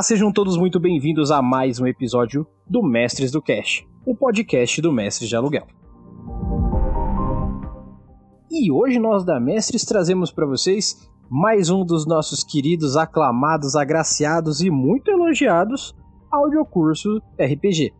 Olá, sejam todos muito bem-vindos a mais um episódio do Mestres do Cash, o podcast do Mestres de Aluguel. E hoje nós da Mestres trazemos para vocês mais um dos nossos queridos, aclamados, agraciados e muito elogiados audiocurso RPG.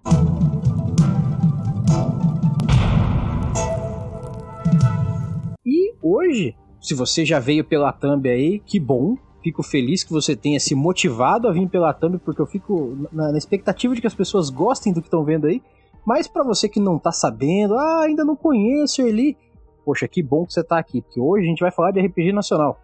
E hoje, se você já veio pela thumb aí, que bom, Fico feliz que você tenha se motivado a vir pela thumb, porque eu fico na, na expectativa de que as pessoas gostem do que estão vendo aí. Mas para você que não tá sabendo, ah, ainda não conheço ele, poxa, que bom que você tá aqui, porque hoje a gente vai falar de RPG nacional.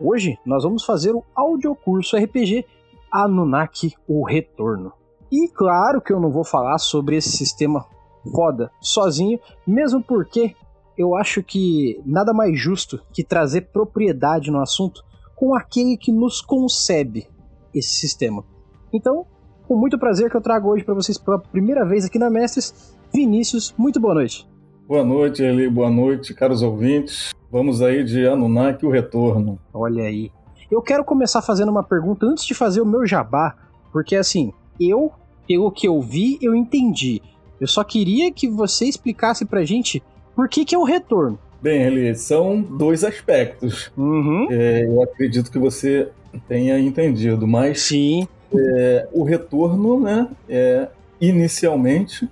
Hoje nós vamos fazer o audiocurso RPG Anunnaki, o Retorno. E claro que eu não vou falar sobre esse sistema foda sozinho, mesmo porque eu acho que nada mais justo que trazer propriedade no assunto com aquele que nos concebe esse sistema. Então, com muito prazer que eu trago hoje para vocês pela primeira vez aqui na Mestres, Vinícius, muito boa noite. Boa noite, Eli, boa noite, caros ouvintes. Vamos aí de Anunnaki o retorno. Olha aí. Eu quero começar fazendo uma pergunta antes de fazer o meu jabá, porque assim, eu, pelo que eu vi, eu entendi. Eu só queria que você explicasse pra gente por que, que é o retorno. Bem, Eli, são dois aspectos. Uhum. É, eu acredito que você tenha entendido, mas Sim. É, o retorno, né, é, inicialmente,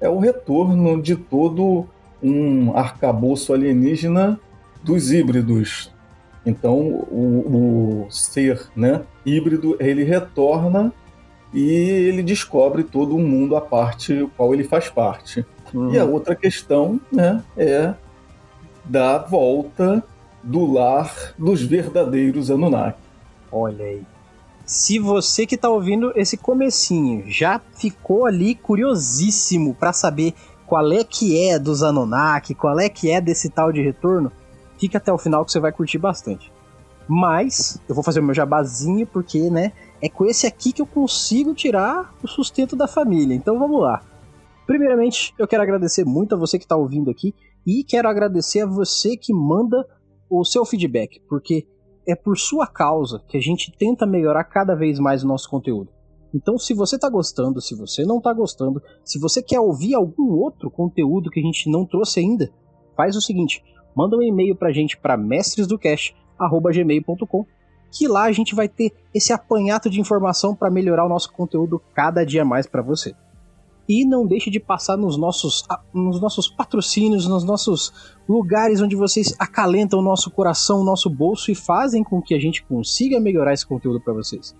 é o retorno de todo um arcabouço alienígena dos híbridos. Então, o, o ser né, híbrido, ele retorna e ele descobre todo um mundo à parte, o qual ele faz parte. Uhum. E a outra questão né, é da volta do lar dos verdadeiros Anunnaki. Olha aí. Se você que tá ouvindo esse comecinho já ficou ali curiosíssimo para saber qual é que é dos Anunnaki, qual é que é desse tal de retorno, fica até o final que você vai curtir bastante. Mas eu vou fazer o meu jabazinho porque, né, é com esse aqui que eu consigo tirar o sustento da família. Então vamos lá. Primeiramente, eu quero agradecer muito a você que está ouvindo aqui e quero agradecer a você que manda o seu feedback, porque é por sua causa que a gente tenta melhorar cada vez mais o nosso conteúdo. Então, se você está gostando, se você não está gostando, se você quer ouvir algum outro conteúdo que a gente não trouxe ainda, faz o seguinte: manda um e-mail para a gente para mestresdocast@gmail.com, que lá a gente vai ter esse apanhado de informação para melhorar o nosso conteúdo cada dia mais para você. E não deixe de passar nos nossos, nos nossos patrocínios, nos nossos lugares onde vocês acalentam o nosso coração, o nosso bolso e fazem com que a gente consiga melhorar esse conteúdo para vocês.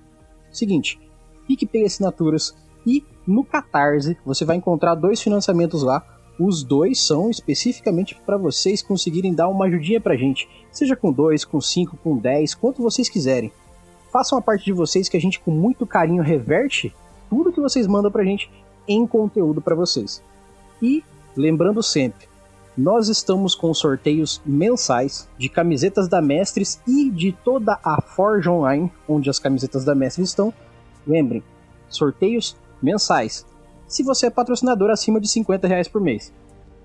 Seguinte, PicPay Assinaturas e no Catarse você vai encontrar dois financiamentos lá. Os dois são especificamente para vocês conseguirem dar uma ajudinha pra gente, seja com dois, com cinco, com dez, quanto vocês quiserem. Façam a parte de vocês que a gente com muito carinho reverte tudo que vocês mandam pra gente em conteúdo para vocês. E lembrando sempre, nós estamos com sorteios mensais de camisetas da Mestres e de toda a Forge Online, onde as camisetas da Mestres estão. Lembrem, sorteios mensais. Se você é patrocinador acima de 50 reais por mês.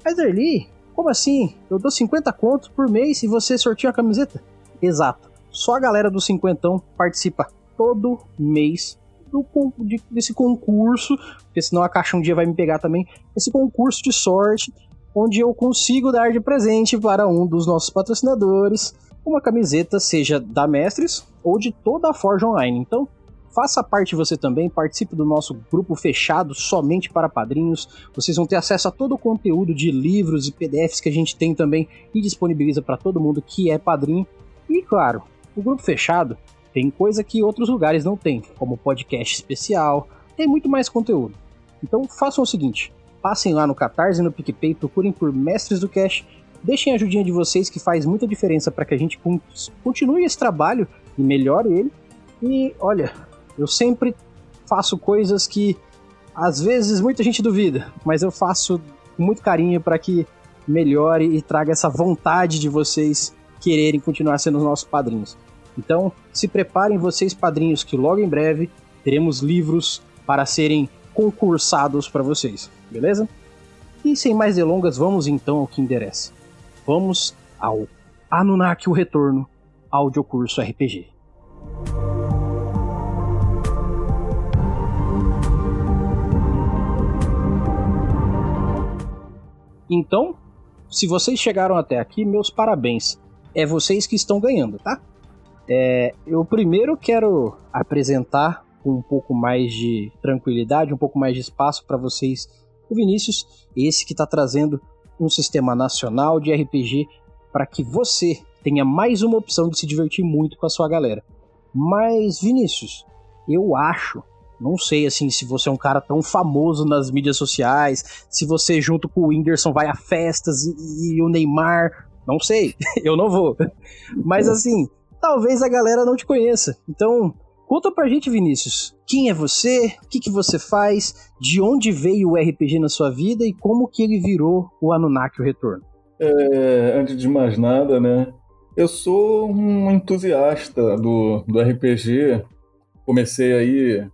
Mas Erli, como assim? Eu dou 50 contos por mês e você sorteia a camiseta? Exato. Só a galera do cinquentão participa todo mês do, de, desse concurso, porque senão a caixa um dia vai me pegar também, esse concurso de sorte, onde eu consigo dar de presente para um dos nossos patrocinadores uma camiseta, seja da Mestres ou de toda a Forge Online. Então, faça parte você também, participe do nosso grupo fechado somente para padrinhos. Vocês vão ter acesso a todo o conteúdo de livros e PDFs que a gente tem também e disponibiliza para todo mundo que é padrinho. E claro, o grupo fechado tem coisa que outros lugares não tem, como podcast especial, tem muito mais conteúdo. Então façam o seguinte: passem lá no Catarse e no PicPay, procurem por Mestres do Cash, deixem a ajudinha de vocês que faz muita diferença para que a gente continue esse trabalho e melhore ele. E olha, eu sempre faço coisas que às vezes muita gente duvida, mas eu faço com muito carinho para que melhore e traga essa vontade de vocês quererem continuar sendo os nossos padrinhos. Então, se preparem vocês, padrinhos, que logo em breve teremos livros para serem concursados para vocês, beleza? E sem mais delongas, vamos então ao que interessa. Vamos ao Anunnaki o Retorno, audiocurso RPG. Então, se vocês chegaram até aqui, meus parabéns. É vocês que estão ganhando, tá? É, eu primeiro quero apresentar com um pouco mais de tranquilidade, um pouco mais de espaço para vocês o Vinícius, esse que está trazendo um sistema nacional de RPG para que você tenha mais uma opção de se divertir muito com a sua galera. Mas, Vinícius, eu acho, não sei assim se você é um cara tão famoso nas mídias sociais, se você junto com o Whindersson vai a festas e, e o Neymar, não sei, eu não vou. Mas assim, talvez a galera não te conheça. Então, Conta pra gente, Vinícius, quem é você, o que, que você faz, de onde veio o RPG na sua vida e como que ele virou o Anunnaki o Retorno. É, antes de mais nada, né, eu sou um entusiasta do, do RPG, comecei aí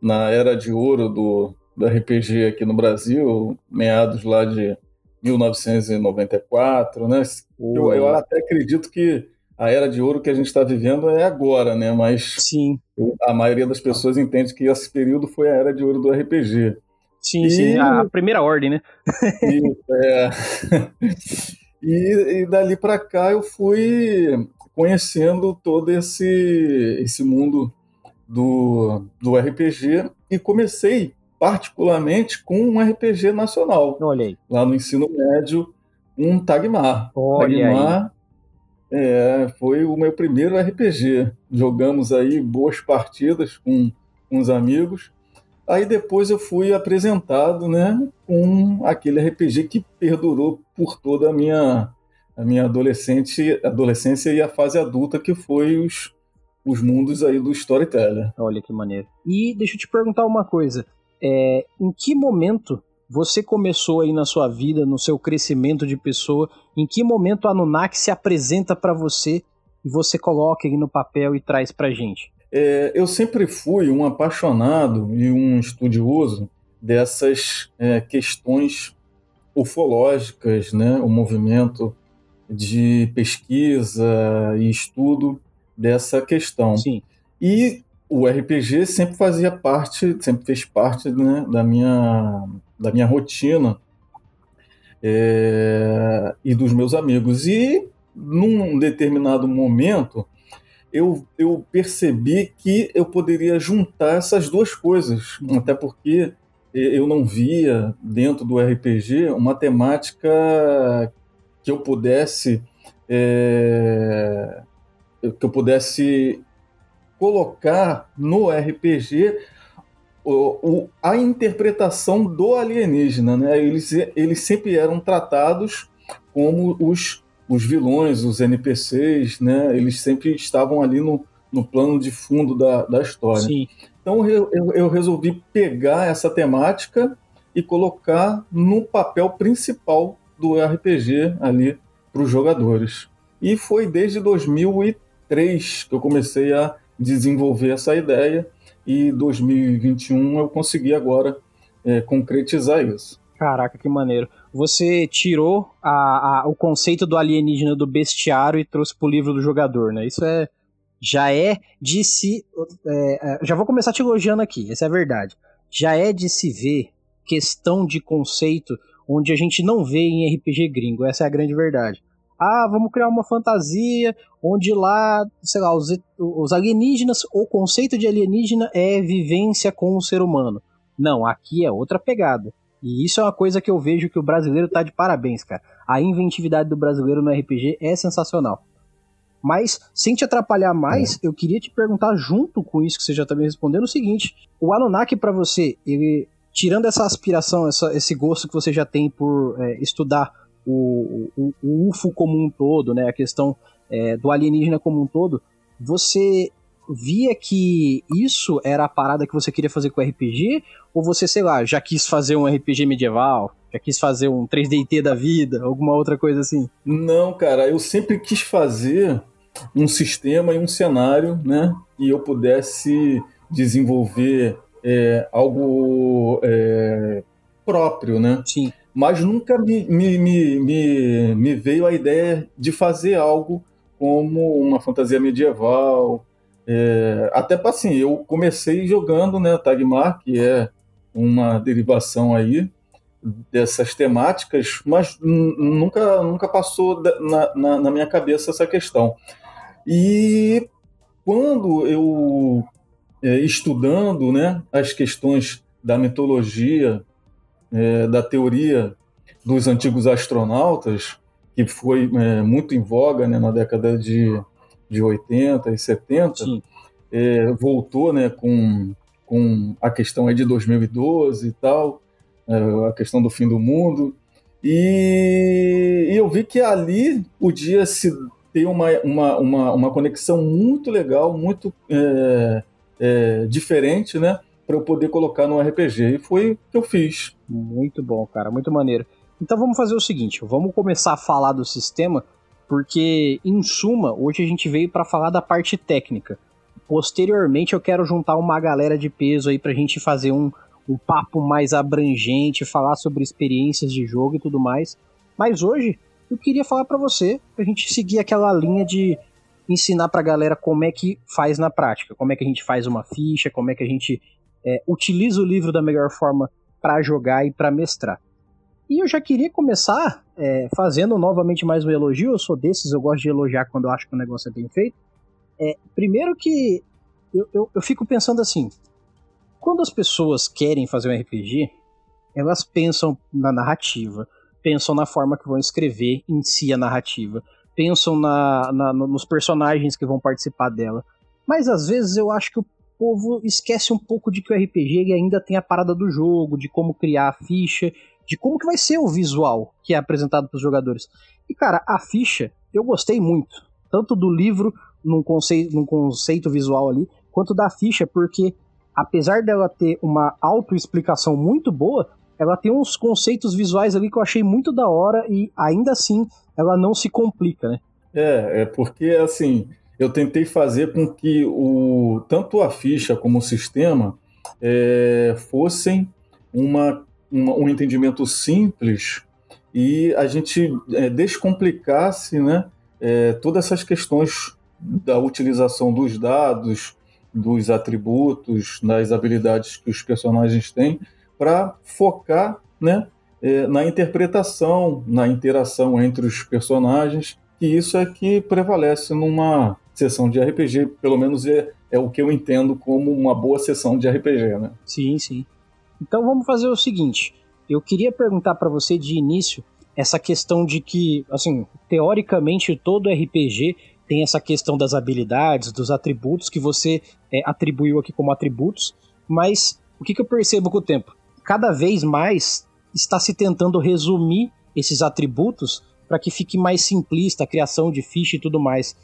na era de ouro do, do RPG aqui no Brasil, meados lá de 1994, né? Eu, eu, até acredito que a era de ouro que a gente está vivendo é agora, né? Mas sim. a maioria das pessoas entende que esse período foi a era de ouro do RPG. Sim, e... sim, a primeira ordem, né? e, é... e, e dali para cá eu fui conhecendo todo esse, esse mundo do, do RPG e comecei particularmente com um RPG nacional. Olha aí. Lá no ensino médio, um Tagmar. Olha Tagmar, aí. É, foi o meu primeiro RPG. Jogamos aí boas partidas com, os amigos. Aí depois eu fui apresentado, né, com aquele RPG que perdurou por toda a minha a minha adolescente, adolescência e a fase adulta, que foi os, os mundos aí do storyteller. Olha que maneiro. E deixa eu te perguntar uma coisa. É, em que momento você começou aí na sua vida, no seu crescimento de pessoa, em que momento a Anunnaki se apresenta para você e você coloca aí no papel e traz pra gente? É, eu sempre fui um apaixonado e um estudioso dessas é, questões ufológicas, né? o movimento de pesquisa e estudo dessa questão. Sim. E o RPG sempre fazia parte, sempre fez parte né, da, minha, da minha rotina é, e dos meus amigos. E num determinado momento eu, eu percebi que eu poderia juntar essas duas coisas, até porque eu não via dentro do RPG uma temática que eu pudesse é, que eu pudesse colocar no RPG o, o, a interpretação do alienígena, né? Eles, eles sempre eram tratados como os, os vilões, os NPCs, né? Eles sempre estavam ali no, no plano de fundo da, da história. Sim. Então eu, eu, eu resolvi pegar essa temática e colocar no papel principal do RPG ali para os jogadores. E foi desde 2003 que eu comecei a desenvolver essa ideia e 2021 eu consegui agora é, concretizar isso. Caraca, que maneiro. Você tirou a, a, o conceito do alienígena do bestiário e trouxe pro livro do jogador, né? Isso é já é de se. É, é, já vou começar te elogiando aqui, essa é a verdade. Já é de se ver questão de conceito onde a gente não vê em RPG gringo, essa é a grande verdade. Ah, vamos criar uma fantasia onde lá, sei lá, os, os alienígenas, o conceito de alienígena é vivência com o ser humano. Não, aqui é outra pegada. E isso é uma coisa que eu vejo que o brasileiro tá de parabéns, cara. A inventividade do brasileiro no RPG é sensacional. Mas, sem te atrapalhar mais, eu queria te perguntar, junto com isso que você já tá me respondendo, o seguinte: o Anunnaki, para você, ele, tirando essa aspiração, essa, esse gosto que você já tem por é, estudar o, o, o, UFO como um todo, né, a questão é, do alienígena como um todo, você via que isso era a parada que você queria fazer com o RPG? Ou você, sei lá, já quis fazer um RPG medieval? Já quis fazer um 3DT da vida? Alguma outra coisa assim? Não, cara, eu sempre quis fazer um sistema e um cenário, né? E eu pudesse desenvolver é, algo é, próprio, né? Sim. Mas nunca me, me, me, me, veio a ideia de fazer algo como uma fantasia medieval. É, até assim, eu comecei jogando né, Tagmar, que é uma derivação aí dessas temáticas, mas nunca, nunca passou na, na, na minha cabeça essa questão. E quando eu é, estudando né, as questões da mitologia, é, da teoria dos antigos astronautas, que foi é, muito em voga né, na década de, de 80 e 70, é, voltou né, com, com a questão aí de 2012 e tal, é, a questão do fim do mundo. E, e, eu vi que ali podia se ter uma, uma, uma, uma conexão muito legal, muito é, é, diferente, né? Para eu poder colocar no RPG. E foi o que eu fiz. Muito bom, cara, muito maneiro. Então vamos fazer o seguinte: vamos começar a falar do sistema, porque, em suma, hoje a gente veio para falar da parte técnica. Posteriormente, eu quero juntar uma galera de peso aí pra gente fazer um, um papo mais abrangente, falar sobre experiências de jogo e tudo mais. Mas hoje eu queria falar para você, pra gente seguir aquela linha de ensinar pra galera como é que faz na prática, como é que a gente faz uma ficha, como é que a gente é, utiliza o livro da melhor forma para jogar e para mestrar. E eu já queria começar é, fazendo novamente mais um elogio. Eu sou desses, eu gosto de elogiar quando eu acho que o negócio é bem feito. É, primeiro que eu, eu, eu fico pensando assim: quando as pessoas querem fazer um RPG, elas pensam na narrativa, pensam na forma que vão escrever em si a narrativa, pensam na, na, nos personagens que vão participar dela. Mas às vezes eu acho que o povo esquece um pouco de que o RPG ainda tem a parada do jogo, de como criar a ficha, de como que vai ser o visual que é apresentado para os jogadores. E cara, a ficha eu gostei muito, tanto do livro num conceito, num conceito visual ali, quanto da ficha, porque apesar dela ter uma autoexplicação muito boa, ela tem uns conceitos visuais ali que eu achei muito da hora e ainda assim ela não se complica, né? É, é porque assim, eu tentei fazer com que o tanto a ficha como o sistema é, fossem uma, uma, um entendimento simples e a gente é, descomplicasse né, é, todas essas questões da utilização dos dados, dos atributos, das habilidades que os personagens têm, para focar né, é, na interpretação, na interação entre os personagens, e isso é que prevalece numa sessão de RPG, pelo menos é, é o que eu entendo como uma boa sessão de RPG, né? Sim, sim. Então vamos fazer o seguinte, eu queria perguntar para você de início essa questão de que, assim, teoricamente todo RPG tem essa questão das habilidades, dos atributos que você é, atribuiu aqui como atributos, mas o que, que eu percebo com o tempo? Cada vez mais está se tentando resumir esses atributos para que fique mais simplista a criação de ficha e tudo mais.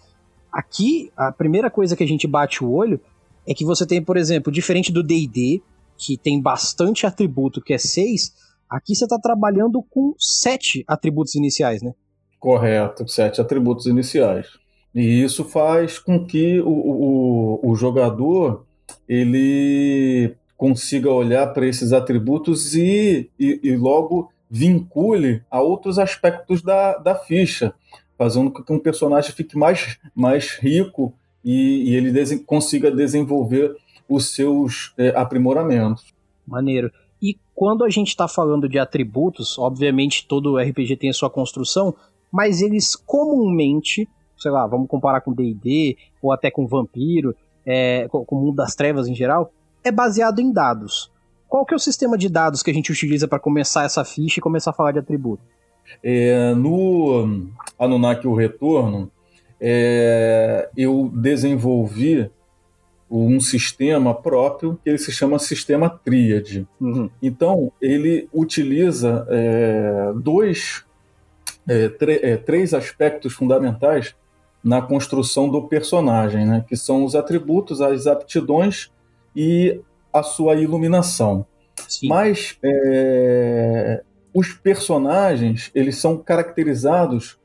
Aqui, a primeira coisa que a gente bate o olho é que você tem, por exemplo, diferente do D&D, que tem bastante atributo, que é 6, aqui você está trabalhando com sete atributos iniciais, né? Correto, sete atributos iniciais. E isso faz com que o, o, o jogador ele consiga olhar para esses atributos e, e, e, logo vincule a outros aspectos da, da ficha, fazendo com que um personagem fique mais, mais rico e, e ele des consiga desenvolver os seus é, aprimoramentos. Maneiro. E quando a gente está falando de atributos, obviamente todo RPG tem a sua construção, mas eles comumente sei lá, vamos comparar com D&D ou até com Vampiro, é, com o Mundo das Trevas em geral, é baseado em dados. Qual que é o sistema de dados que a gente utiliza para começar essa ficha e começar a falar de atributo? É, no Anunnaki o Retorno, é, eu desenvolvi um sistema próprio que ele se chama sistema tríade. Uhum. Então, ele utiliza é, dois, é, é, três aspectos fundamentais na construção do personagem, né? que são os atributos, as aptidões e a sua iluminação. Sim. Mas é, os personagens eles são caracterizados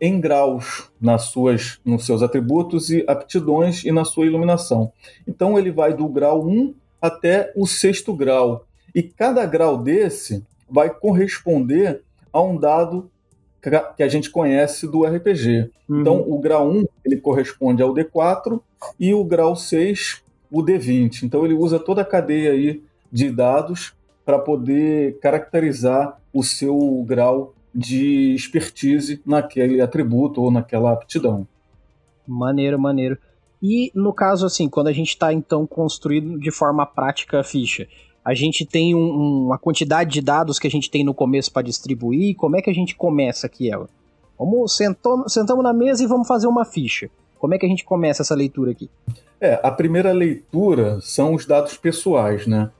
em graus nas suas, nos seus atributos e aptidões e na sua iluminação. Então ele vai do grau 1 até o sexto grau. E cada grau desse vai corresponder a um dado que a gente conhece do RPG. Uhum. Então, o grau 1 ele corresponde ao D4 e o grau 6 o D20. Então, ele usa toda a cadeia aí de dados para poder caracterizar o seu grau de expertise naquele atributo ou naquela aptidão. Maneiro, maneiro. E no caso, assim, quando a gente está então construindo de forma prática a ficha, a gente tem um, uma quantidade de dados que a gente tem no começo para distribuir. Como é que a gente começa aqui ela? Vamos sentou, sentamos na mesa e vamos fazer uma ficha. Como é que a gente começa essa leitura aqui? É, a primeira leitura são os dados pessoais, né?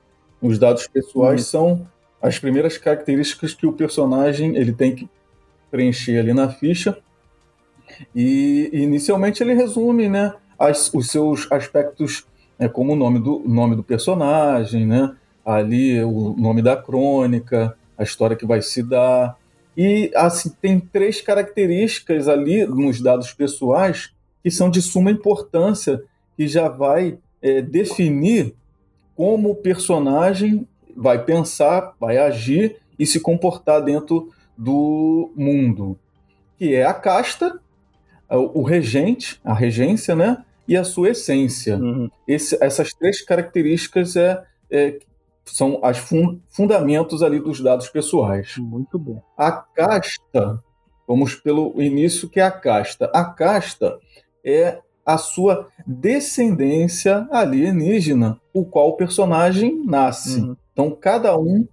Os dados pessoais uhum. são as primeiras características que o personagem ele tem que preencher ali na ficha. E, inicialmente ele resume, né, as, os seus aspectos, né, como o nome do, nome do personagem, né, ali o nome da crônica, a história que vai se dar. E assim tem três características ali nos dados pessoais que são de suma importância, que já vai é, definir como o personagem vai pensar, vai agir e se comportar dentro do mundo, que é a casta, o regente, a regência, né, e a sua essência. Uhum. Esse, essas três características é, é são os fun fundamentos ali dos dados pessoais. Muito bom. A casta, vamos pelo início que é a casta. A casta é a sua descendência alienígena, o qual o personagem nasce. Uhum. Então, cada um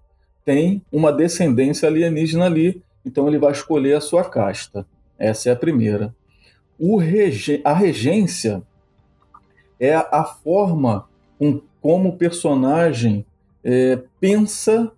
tem uma descendência alienígena ali, então ele vai escolher a sua casta. Essa é a primeira. Rege a regência é a forma com como o personagem é, pensa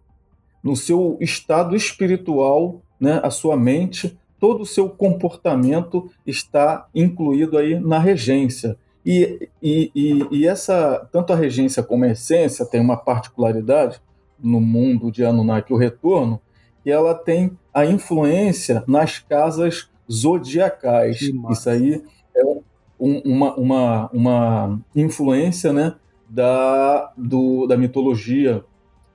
no seu estado espiritual, né, a sua mente, todo o seu comportamento está incluído aí na regência. E, e, e, e, essa, tanto a regência como a essência tem uma particularidade no mundo de Anunnaki, o retorno, que ela tem a influência nas casas zodiacais. Isso aí é um, uma, uma, uma influência né, da, do, da mitologia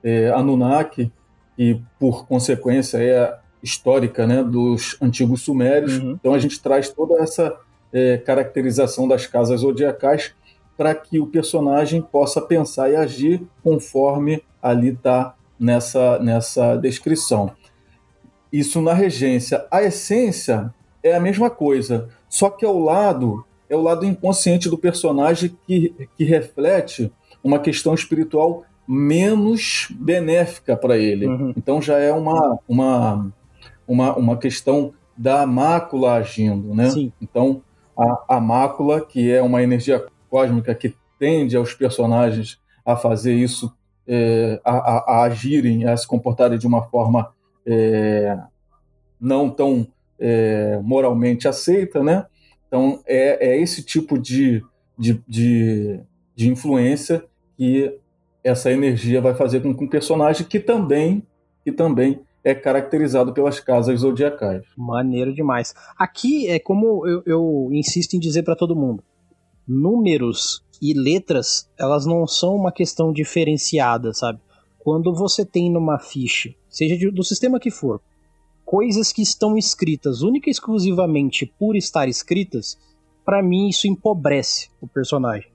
é, Anunnaki, e por consequência é histórica né, dos antigos sumérios. Uhum. Então a gente traz toda essa é, caracterização das casas zodiacais para que o personagem possa pensar e agir conforme ali está nessa, nessa descrição. Isso na regência. A essência é a mesma coisa, só que ao lado é o lado inconsciente do personagem que, que reflete uma questão espiritual menos benéfica para ele. Uhum. Então já é uma, uma, uma, uma questão da mácula agindo, né? Sim. Então a, a mácula, que é uma energia cósmica que tende aos personagens a fazer isso, é, a, a, agirem, a se comportarem de uma forma é, não tão é, moralmente aceita, né? Então é, é esse tipo de, de, de, de, influência que essa energia vai fazer com que um personagem que também, que também é caracterizado pelas casas zodiacais. Maneiro demais. Aqui é como eu, eu insisto em dizer para todo mundo: números e letras, elas não são uma questão diferenciada, sabe? Quando você tem numa ficha, seja do sistema que for, coisas que estão escritas única e exclusivamente por estar escritas, para mim isso empobrece o personagem.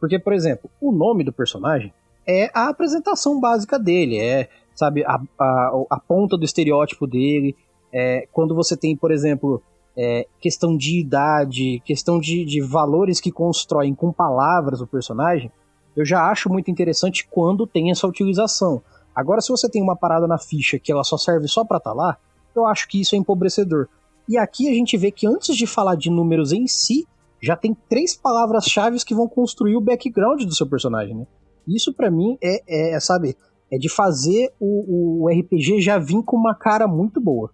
Porque, por exemplo, o nome do personagem é a apresentação básica dele, é sabe, a, a, a ponta do estereótipo dele. É, quando você tem, por exemplo, é, questão de idade, questão de, de valores que constroem com palavras o personagem, eu já acho muito interessante quando tem essa utilização. Agora, se você tem uma parada na ficha que ela só serve só para estar tá lá, eu acho que isso é empobrecedor. E aqui a gente vê que antes de falar de números em si, já tem três palavras-chave que vão construir o background do seu personagem, né? Isso para mim é, é, sabe, é de fazer o, o RPG já vir com uma cara muito boa.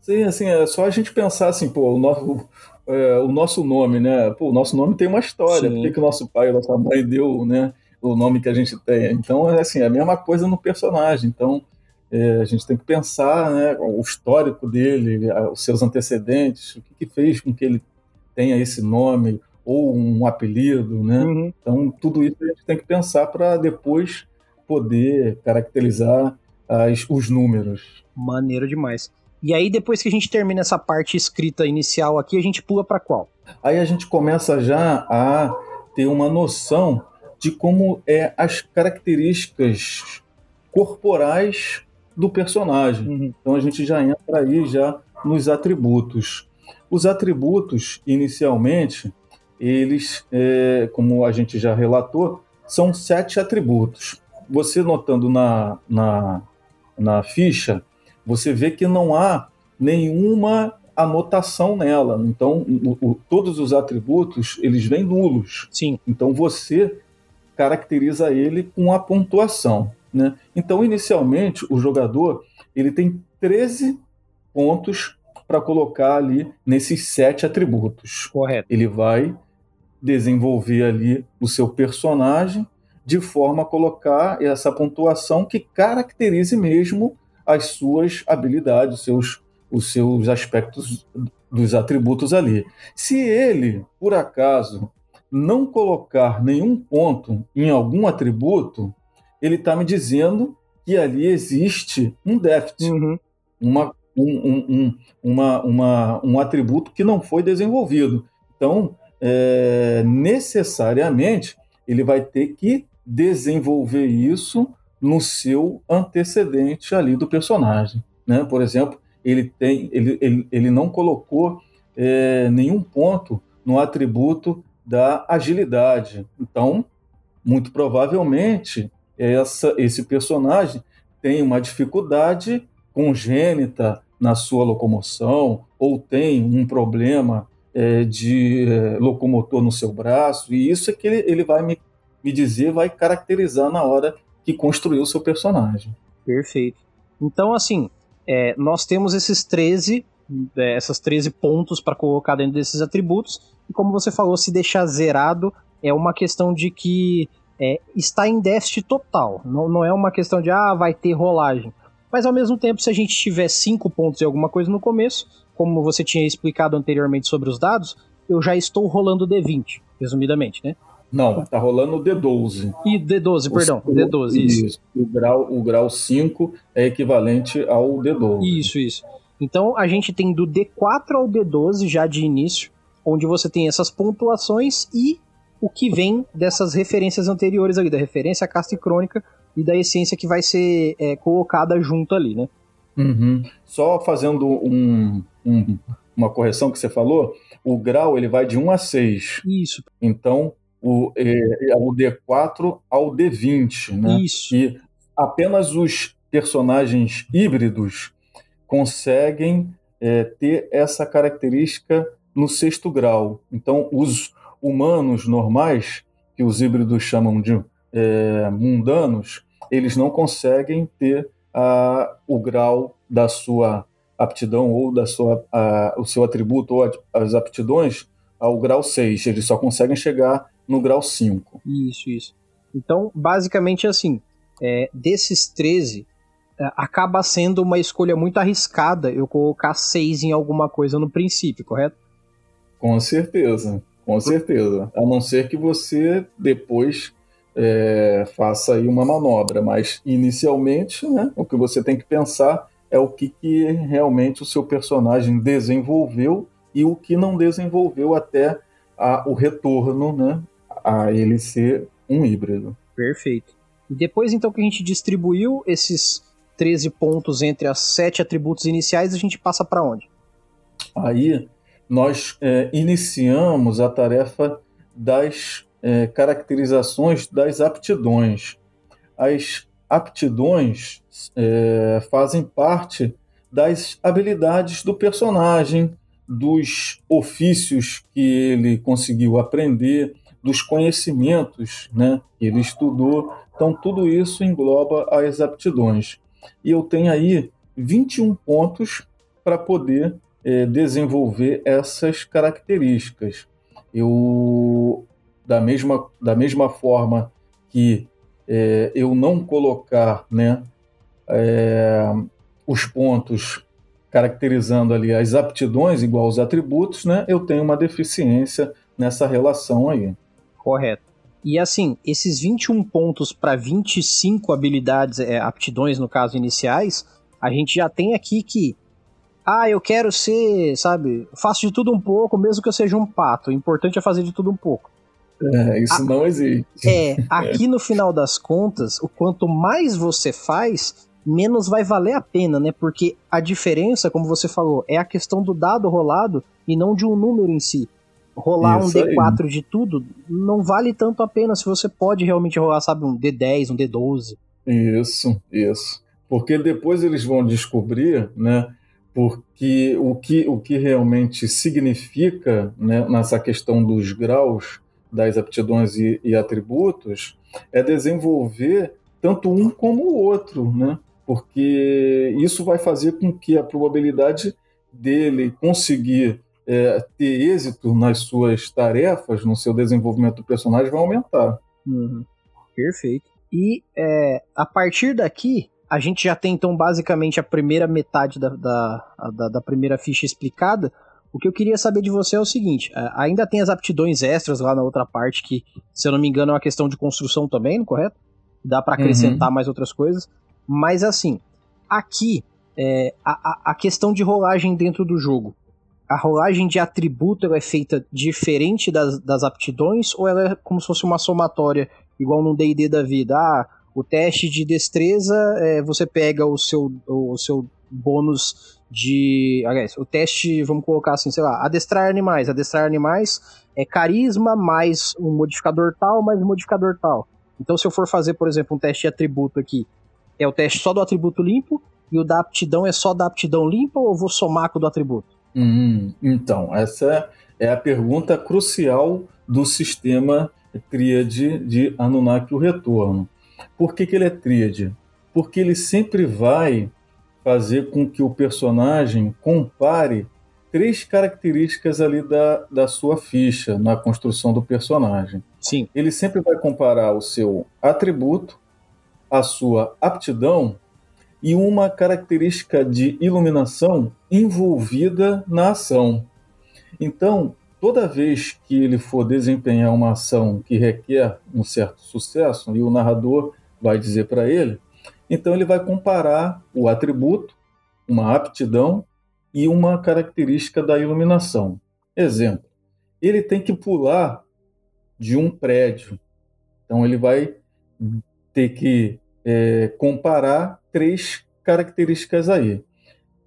Sim, assim, é só a gente pensar assim, pô, o nosso, é, o nosso nome, né? Pô, o nosso nome tem uma história. Sim. Por que, que o nosso pai e nossa mãe deu, né? O nome que a gente tem. Então, é assim, é a mesma coisa no personagem. Então, é, a gente tem que pensar, né? O histórico dele, os seus antecedentes, o que, que fez com que ele tenha esse nome ou um apelido, né? Uhum. Então, tudo isso a gente tem que pensar para depois poder caracterizar as, os números. Maneiro demais. E aí, depois que a gente termina essa parte escrita inicial aqui, a gente pula para qual? Aí a gente começa já a ter uma noção de como é as características corporais do personagem. Uhum. Então a gente já entra aí já nos atributos. Os atributos, inicialmente, eles, é, como a gente já relatou, são sete atributos. Você notando na, na, na ficha, você vê que não há nenhuma anotação nela. Então, o, o, todos os atributos, eles vêm nulos. Sim. Então, você caracteriza ele com a pontuação. Né? Então, inicialmente, o jogador ele tem 13 pontos para colocar ali nesses sete atributos. Correto. Ele vai desenvolver ali o seu personagem de forma a colocar essa pontuação que caracterize mesmo as suas habilidades, os seus, os seus aspectos dos atributos ali. Se ele, por acaso, não colocar nenhum ponto em algum atributo, ele está me dizendo que ali existe um déficit, uhum. uma, um, um, uma, uma, um atributo que não foi desenvolvido. Então, é, necessariamente, ele vai ter que desenvolver isso no seu antecedente ali do personagem. Né? Por exemplo, ele, tem, ele, ele, ele não colocou é, nenhum ponto no atributo da agilidade. Então, muito provavelmente, essa, esse personagem tem uma dificuldade congênita na sua locomoção ou tem um problema é, de é, locomotor no seu braço, e isso é que ele, ele vai me, me dizer, vai caracterizar na hora que construiu o seu personagem. Perfeito. Então, assim, é, nós temos esses 13, é, essas 13 pontos para colocar dentro desses atributos, e como você falou, se deixar zerado é uma questão de que é, está em déficit total. Não, não é uma questão de, ah, vai ter rolagem. Mas ao mesmo tempo, se a gente tiver 5 pontos e alguma coisa no começo, como você tinha explicado anteriormente sobre os dados, eu já estou rolando D20, resumidamente, né? Não, tá rolando o D12. E D12, perdão, o D12, isso. isso. O grau, o grau 5 é equivalente ao D12. Isso, isso. Então a gente tem do D4 ao D12 já de início, onde você tem essas pontuações e o que vem dessas referências anteriores ali, da referência à casta e crônica e da essência que vai ser é, colocada junto ali, né? Uhum. Só fazendo um, um, uma correção que você falou, o grau ele vai de 1 a 6. Isso. Então, o, é, é o D4 ao D20, né? Isso. E apenas os personagens híbridos conseguem é, ter essa característica no sexto grau. Então, os humanos normais, que os híbridos chamam de é, mundanos, eles não conseguem ter a, o grau da sua aptidão ou da sua, a, o seu atributo ou as aptidões ao grau 6. Eles só conseguem chegar no grau 5. Isso, isso. Então, basicamente assim, é, desses 13, é, acaba sendo uma escolha muito arriscada eu colocar 6 em alguma coisa no princípio, correto? Com certeza. Com certeza. A não ser que você depois é, faça aí uma manobra. Mas inicialmente, né, o que você tem que pensar é o que, que realmente o seu personagem desenvolveu e o que não desenvolveu até a, o retorno né, a ele ser um híbrido. Perfeito. E depois então que a gente distribuiu esses 13 pontos entre as sete atributos iniciais, a gente passa para onde? Aí nós é, iniciamos a tarefa das é, caracterizações das aptidões. As aptidões é, fazem parte das habilidades do personagem, dos ofícios que ele conseguiu aprender, dos conhecimentos né, que ele estudou. Então, tudo isso engloba as aptidões. E eu tenho aí 21 pontos para poder é, desenvolver essas características. Eu, da mesma, da mesma forma que é, eu não colocar né, é, os pontos caracterizando ali as aptidões igual aos atributos, né, eu tenho uma deficiência nessa relação aí. Correto. E assim, esses 21 pontos para 25 habilidades, é, aptidões no caso iniciais, a gente já tem aqui que ah, eu quero ser, sabe, faço de tudo um pouco, mesmo que eu seja um pato. O importante é fazer de tudo um pouco. É, isso a, não existe. É, aqui no final das contas, o quanto mais você faz, menos vai valer a pena, né? Porque a diferença, como você falou, é a questão do dado rolado e não de um número em si. Rolar Isso um D4 aí. de tudo não vale tanto a pena se você pode realmente rolar, sabe, um D10, um D12. Isso, isso. Porque depois eles vão descobrir, né? Porque o que, o que realmente significa né, nessa questão dos graus das aptidões e, e atributos é desenvolver tanto um como o outro, né? porque isso vai fazer com que a probabilidade dele conseguir é, ter êxito nas suas tarefas, no seu desenvolvimento do personagem, vai aumentar. Uhum. Perfeito. E é, a partir daqui, a gente já tem então basicamente a primeira metade da, da, da, da, primeira ficha explicada. O que eu queria saber de você é o seguinte: é, ainda tem as aptidões extras lá na outra parte, que, se eu não me engano, é uma questão de construção também, correto? Dá para acrescentar uhum. mais outras coisas. Mas assim, aqui é, a, a questão de rolagem dentro do jogo. A rolagem de atributo é feita diferente das, das aptidões ou ela é como se fosse uma somatória, igual no D&D da vida? Ah, o teste de destreza, é, você pega o seu, o seu bônus de. Aliás, o teste, vamos colocar assim, sei lá, adestrar animais. Adestrar animais é carisma mais um modificador tal, mais um modificador tal. Então, se eu for fazer, por exemplo, um teste de atributo aqui, é o teste só do atributo limpo e o da aptidão é só da aptidão limpa ou eu vou somar com o do atributo? Hum, então, essa é a pergunta crucial do sistema tríade de Anunnaki o Retorno. Por que, que ele é tríade? Porque ele sempre vai fazer com que o personagem compare três características ali da, da sua ficha na construção do personagem. Sim. Ele sempre vai comparar o seu atributo, a sua aptidão e uma característica de iluminação envolvida na ação. Então, toda vez que ele for desempenhar uma ação que requer um certo sucesso, e o narrador vai dizer para ele, então ele vai comparar o atributo, uma aptidão e uma característica da iluminação. Exemplo, ele tem que pular de um prédio. Então ele vai ter que é, comparar três características aí.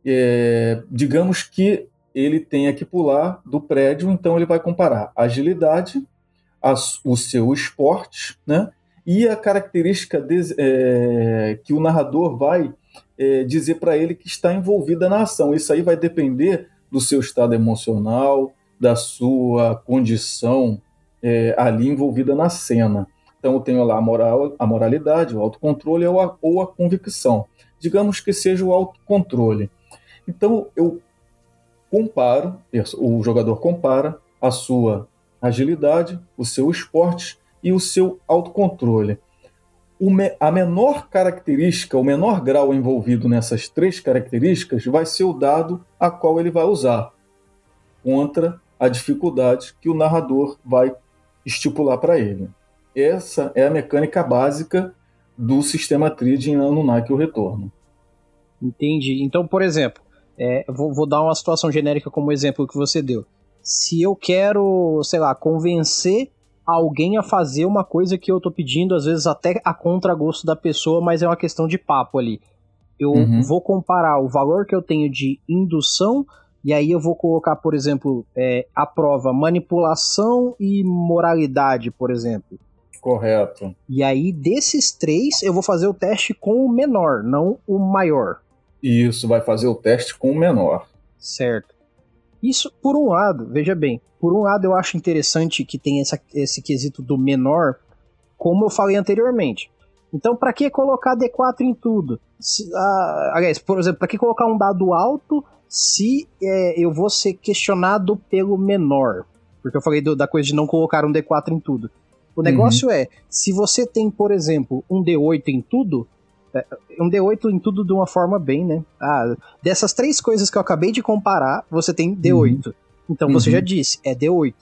É, digamos que ele tenha que pular do prédio, então ele vai comparar agilidade, a, o seu esporte, né? E a característica de, é, que o narrador vai é, dizer para ele que está envolvida na ação. Isso aí vai depender do seu estado emocional, da sua condição é, ali envolvida na cena. Então eu tenho lá a, moral, a moralidade, o autocontrole ou a, ou a convicção. Digamos que seja o autocontrole. Então eu comparo, o jogador compara a sua agilidade, o seu esporte e o seu autocontrole. Me, a menor característica, o menor grau envolvido nessas três características vai ser o dado a qual ele vai usar contra a dificuldade que o narrador vai estipular para ele. Essa é a mecânica básica do sistema TRID em Anunnaki o Retorno. Entendi. Então, por exemplo, é, vou, vou, dar uma situação genérica como exemplo que você deu. Se eu quero, sei lá, convencer alguém a fazer uma coisa que eu tô pedindo, às vezes até a contragosto da pessoa, mas é uma questão de papo ali. Eu uhum. vou comparar o valor que eu tenho de indução e aí eu vou colocar, por exemplo, é, a prova manipulação e moralidade, por exemplo. Correto. E aí, desses três, eu vou fazer o teste com o menor, não o maior. Isso, vai fazer o teste com o menor. Certo. Isso, por um lado, veja bem, por um lado eu acho interessante que tem essa, esse quesito do menor, como eu falei anteriormente. Então, para que colocar D4 em tudo? Se, ah, aliás, por exemplo, para que colocar um dado alto se é, eu vou ser questionado pelo menor? Porque eu falei do, da coisa de não colocar um D4 em tudo. O negócio uhum. é, se você tem, por exemplo, um D8 em tudo, é, um D8 em tudo de uma forma bem, né? Ah, dessas três coisas que eu acabei de comparar, você tem D8. Uhum. Então uhum. você já disse, é D8.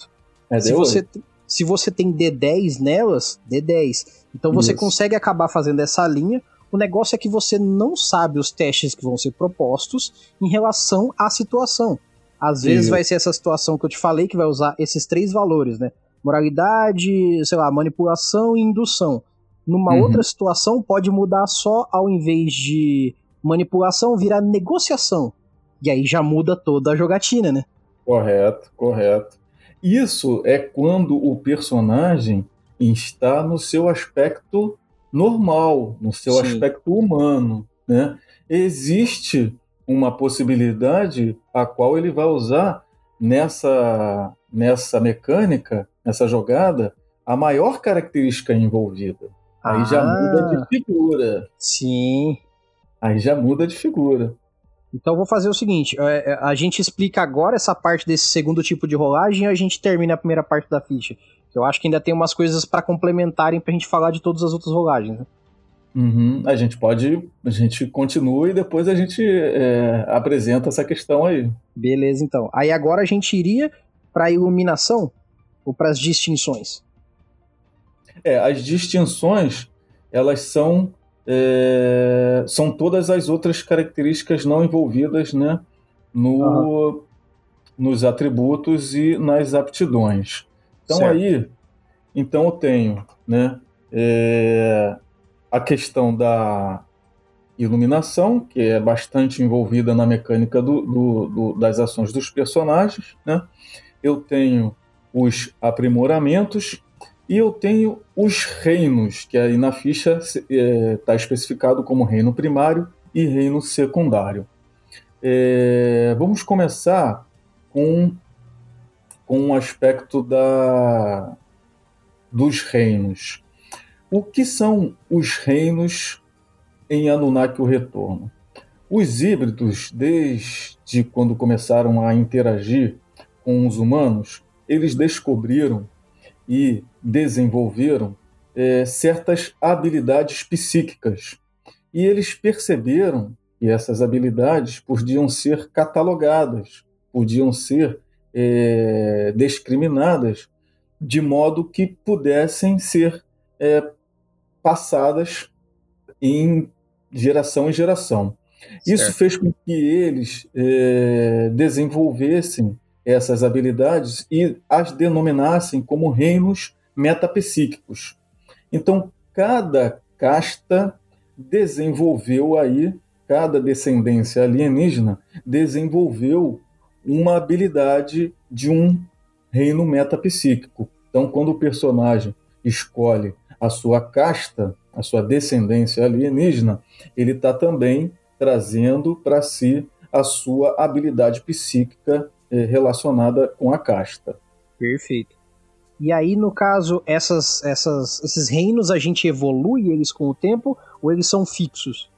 É se, D8. Você, se você tem D10 nelas, D10. Então você Isso. consegue acabar fazendo essa linha. O negócio é que você não sabe os testes que vão ser propostos em relação à situação. Às vezes Isso. vai ser essa situação que eu te falei que vai usar esses três valores, né? Moralidade, sei lá, manipulação e indução. Numa uhum. outra situação, pode mudar só ao invés de manipulação, virar negociação. E aí já muda toda a jogatina, né? Correto, correto. Isso é quando o personagem está no seu aspecto normal, no seu Sim. aspecto humano, né? Existe uma possibilidade a qual ele vai usar nessa nessa mecânica, nessa jogada, a maior característica envolvida. Aí ah, já muda de figura. Sim. Aí já muda de figura. Então vou fazer o seguinte: é, é, a gente explica agora essa parte desse segundo tipo de rolagem e a gente termina a primeira parte da ficha. Eu acho que ainda tem umas coisas para complementarem pra gente falar de todas as outras rolagens. Né? Uhum. A gente pode, a gente continua e depois a gente é, apresenta essa questão aí. Beleza, então. Aí agora a gente iria para iluminação ou para as distinções? É, as distinções elas são é, são todas as outras características não envolvidas, né, no, uhum. nos atributos e nas aptidões. Então certo. aí, então eu tenho, né, é, a questão da iluminação, que é bastante envolvida na mecânica do, do, do, das ações dos personagens, né? Eu tenho os aprimoramentos e eu tenho os reinos, que aí na ficha está é, tá especificado como reino primário e reino secundário. É, vamos começar com, com um aspecto da, dos reinos. O que são os reinos em Anunnaki o Retorno? Os híbridos, desde quando começaram a interagir com os humanos, eles descobriram e desenvolveram é, certas habilidades psíquicas. E eles perceberam que essas habilidades podiam ser catalogadas, podiam ser é, discriminadas, de modo que pudessem ser é, passadas em geração em geração. Certo. Isso fez com que eles é, desenvolvessem essas habilidades e as denominassem como reinos metapsíquicos. Então, cada casta desenvolveu aí, cada descendência alienígena desenvolveu uma habilidade de um reino metapsíquico. Então, quando o personagem escolhe a sua casta, a sua descendência alienígena, ele está também trazendo para si a sua habilidade psíquica relacionada com a casta. Perfeito. E aí, no caso, essas, essas, esses reinos a gente evolui eles com o tempo ou eles são fixos?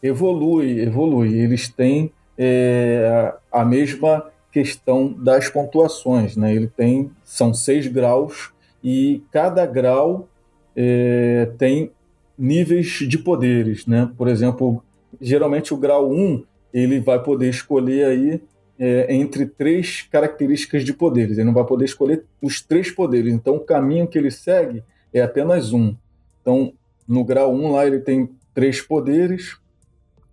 Evolui, evolui. Eles têm é, a mesma questão das pontuações, né? Ele tem são seis graus e cada grau é, tem níveis de poderes, né? Por exemplo, geralmente o grau 1 ele vai poder escolher aí é, entre três características de poderes. Ele não vai poder escolher os três poderes. Então, o caminho que ele segue é apenas um. Então, no grau 1 lá ele tem três poderes.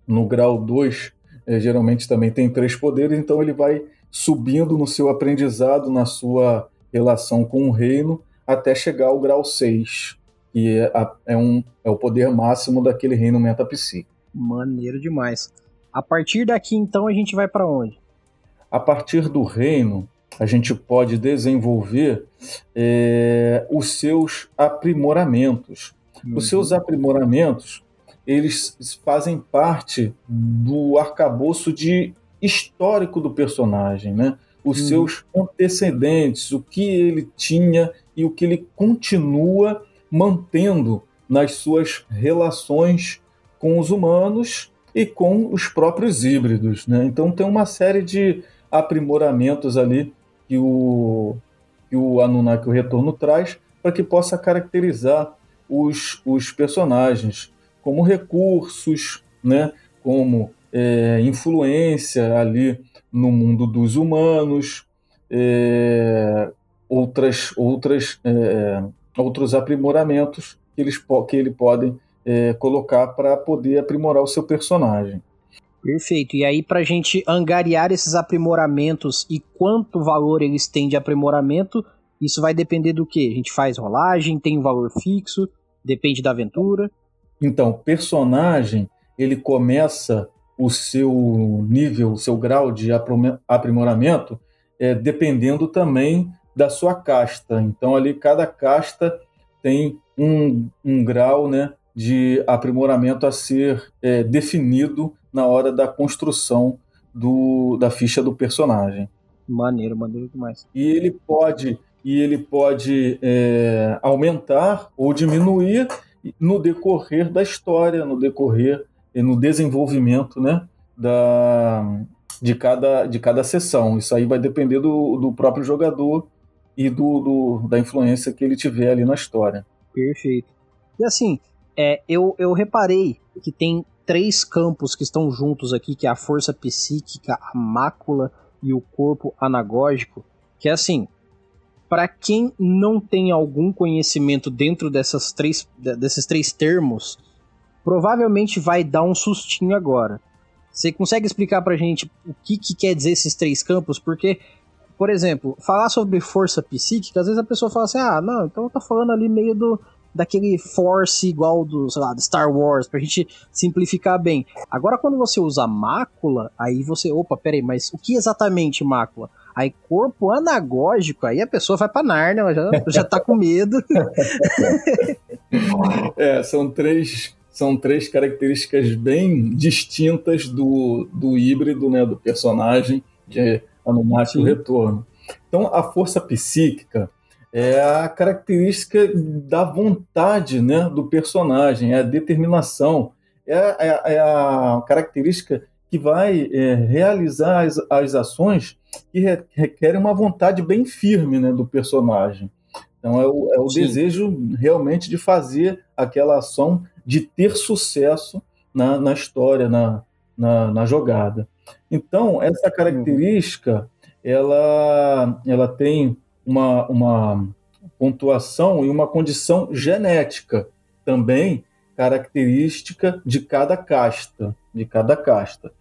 No grau 2, é, geralmente também tem três poderes. Então, ele vai subindo no seu aprendizado, na sua relação com o reino, até chegar ao grau 6, que é, a, é, um, é o poder máximo daquele reino metapsíquico. Maneiro demais. A partir daqui, então, a gente vai para onde? A partir do reino, a gente pode desenvolver é, os seus aprimoramentos. Uhum. Os seus aprimoramentos, eles fazem parte do arcabouço de histórico do personagem, né? Os uhum. seus antecedentes, o que ele tinha e o que ele continua mantendo nas suas relações com os humanos e com os próprios híbridos. Né? Então tem uma série de aprimoramentos ali que o, que o Anunnaki o Retorno traz para que possa caracterizar os, os personagens como recursos, né? como é, influência ali no mundo dos humanos, é, outras, outras, é, outros aprimoramentos que, eles, que ele podem é, colocar para poder aprimorar o seu personagem. Perfeito. E aí, para a gente angariar esses aprimoramentos e quanto valor eles têm de aprimoramento, Isso vai depender do que? A gente faz rolagem, tem um valor fixo, depende da aventura. Então, personagem, ele começa o seu nível, o seu grau de aprimoramento, é, dependendo também da sua casta. Então, ali, cada casta tem um, um grau né, de aprimoramento a ser é, definido na hora da construção do, da ficha do personagem. Maneiro, maneiro demais. E ele pode, e ele pode é, aumentar ou diminuir no decorrer da história, no decorrer e no desenvolvimento né, da, de, cada, de cada sessão. Isso aí vai depender do, do próprio jogador e do, do, da influência que ele tiver ali na história. Perfeito. E assim, é, eu, eu reparei que tem três campos que estão juntos aqui, que é a força psíquica, a mácula e o corpo anagógico, que é assim, para quem não tem algum conhecimento dentro dessas três, desses três termos, provavelmente vai dar um sustinho agora. Você consegue explicar pra gente o que, que quer dizer esses três campos? Porque, por exemplo, falar sobre força psíquica, às vezes a pessoa fala assim, ah, não, então tá falando ali meio do daquele force igual do, sei lá, do Star Wars, pra gente simplificar bem. Agora, quando você usa mácula, aí você, opa, peraí, mas o que exatamente mácula? Aí corpo anagógico, aí a pessoa vai pra Narnia, ela já, já tá com medo. é, são três, são três características bem distintas do, do híbrido, né, do personagem de Anunnaki o Retorno. Então, a força psíquica é a característica da vontade né, do personagem, é a determinação, é, é, é a característica que vai é, realizar as, as ações que re, requerem uma vontade bem firme né, do personagem. Então, é o, é o desejo realmente de fazer aquela ação, de ter sucesso na, na história, na, na, na jogada. Então, essa característica, ela, ela tem uma, uma pontuação e uma condição genética também característica de cada casta, de cada casta.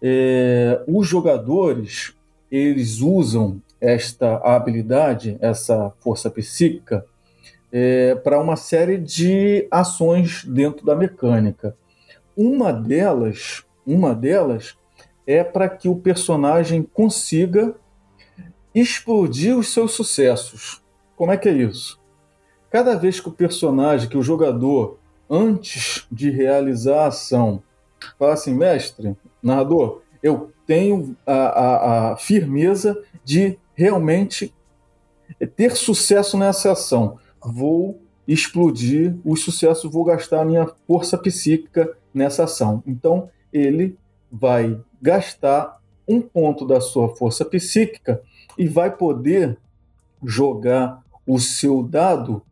É, os jogadores eles usam esta habilidade, essa força psíquica, é, para uma série de ações dentro da mecânica. Uma delas, uma delas é para que o personagem consiga explodir os seus sucessos. Como é que é isso? Cada vez que o personagem, que o jogador, antes de realizar a ação, fala assim, mestre, narrador, eu tenho a, a, a firmeza de realmente ter sucesso nessa ação. Vou explodir os sucessos, vou gastar a minha força psíquica nessa ação. Então, ele vai gastar um ponto da sua força psíquica e vai poder jogar o seu dado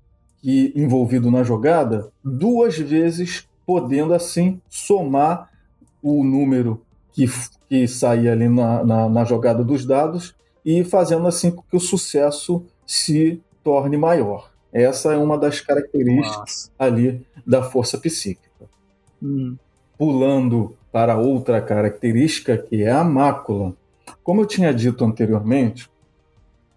que envolvido na jogada duas vezes, podendo assim somar o número que, que sair ali na, na, na jogada dos dados e fazendo assim com que o sucesso se torne maior. Essa é uma das características Nossa. ali da força psíquica. Hum. Pulando para outra característica, que é a mácula. Como eu tinha dito anteriormente,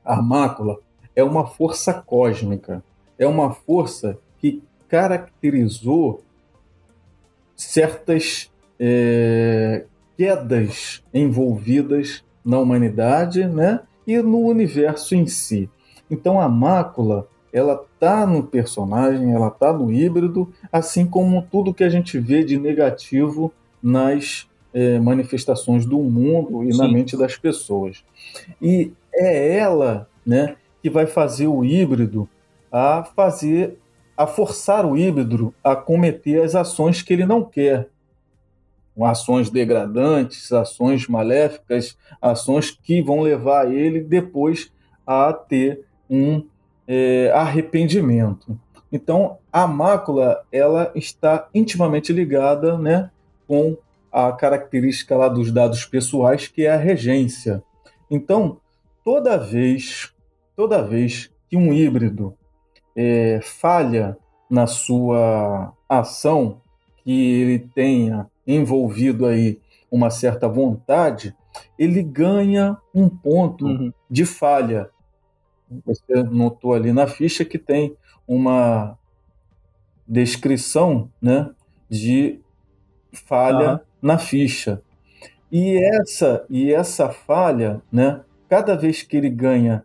a mácula é uma força cósmica, é uma força que caracterizou certas é, quedas envolvidas na humanidade né, e no universo em si. Então a mácula ela tá no personagem, ela tá no híbrido, assim como tudo que a gente vê de negativo nas é, manifestações do mundo e Sim. na mente das pessoas. E é ela, né, que vai fazer o híbrido a fazer, a forçar o híbrido a cometer as ações que ele não quer, ações degradantes, ações maléficas, ações que vão levar ele depois a ter um é, arrependimento. Então, a mácula ela está intimamente ligada, né, com a característica lá dos dados pessoais, que é a regência. Então, toda vez, toda vez que um híbrido é, falha na sua ação, que ele tenha envolvido aí uma certa vontade, ele ganha um ponto uhum. de falha. você notou ali na ficha que tem uma descrição né, de falha uhum. na ficha. E essa, e essa falha, né, cada vez que ele ganha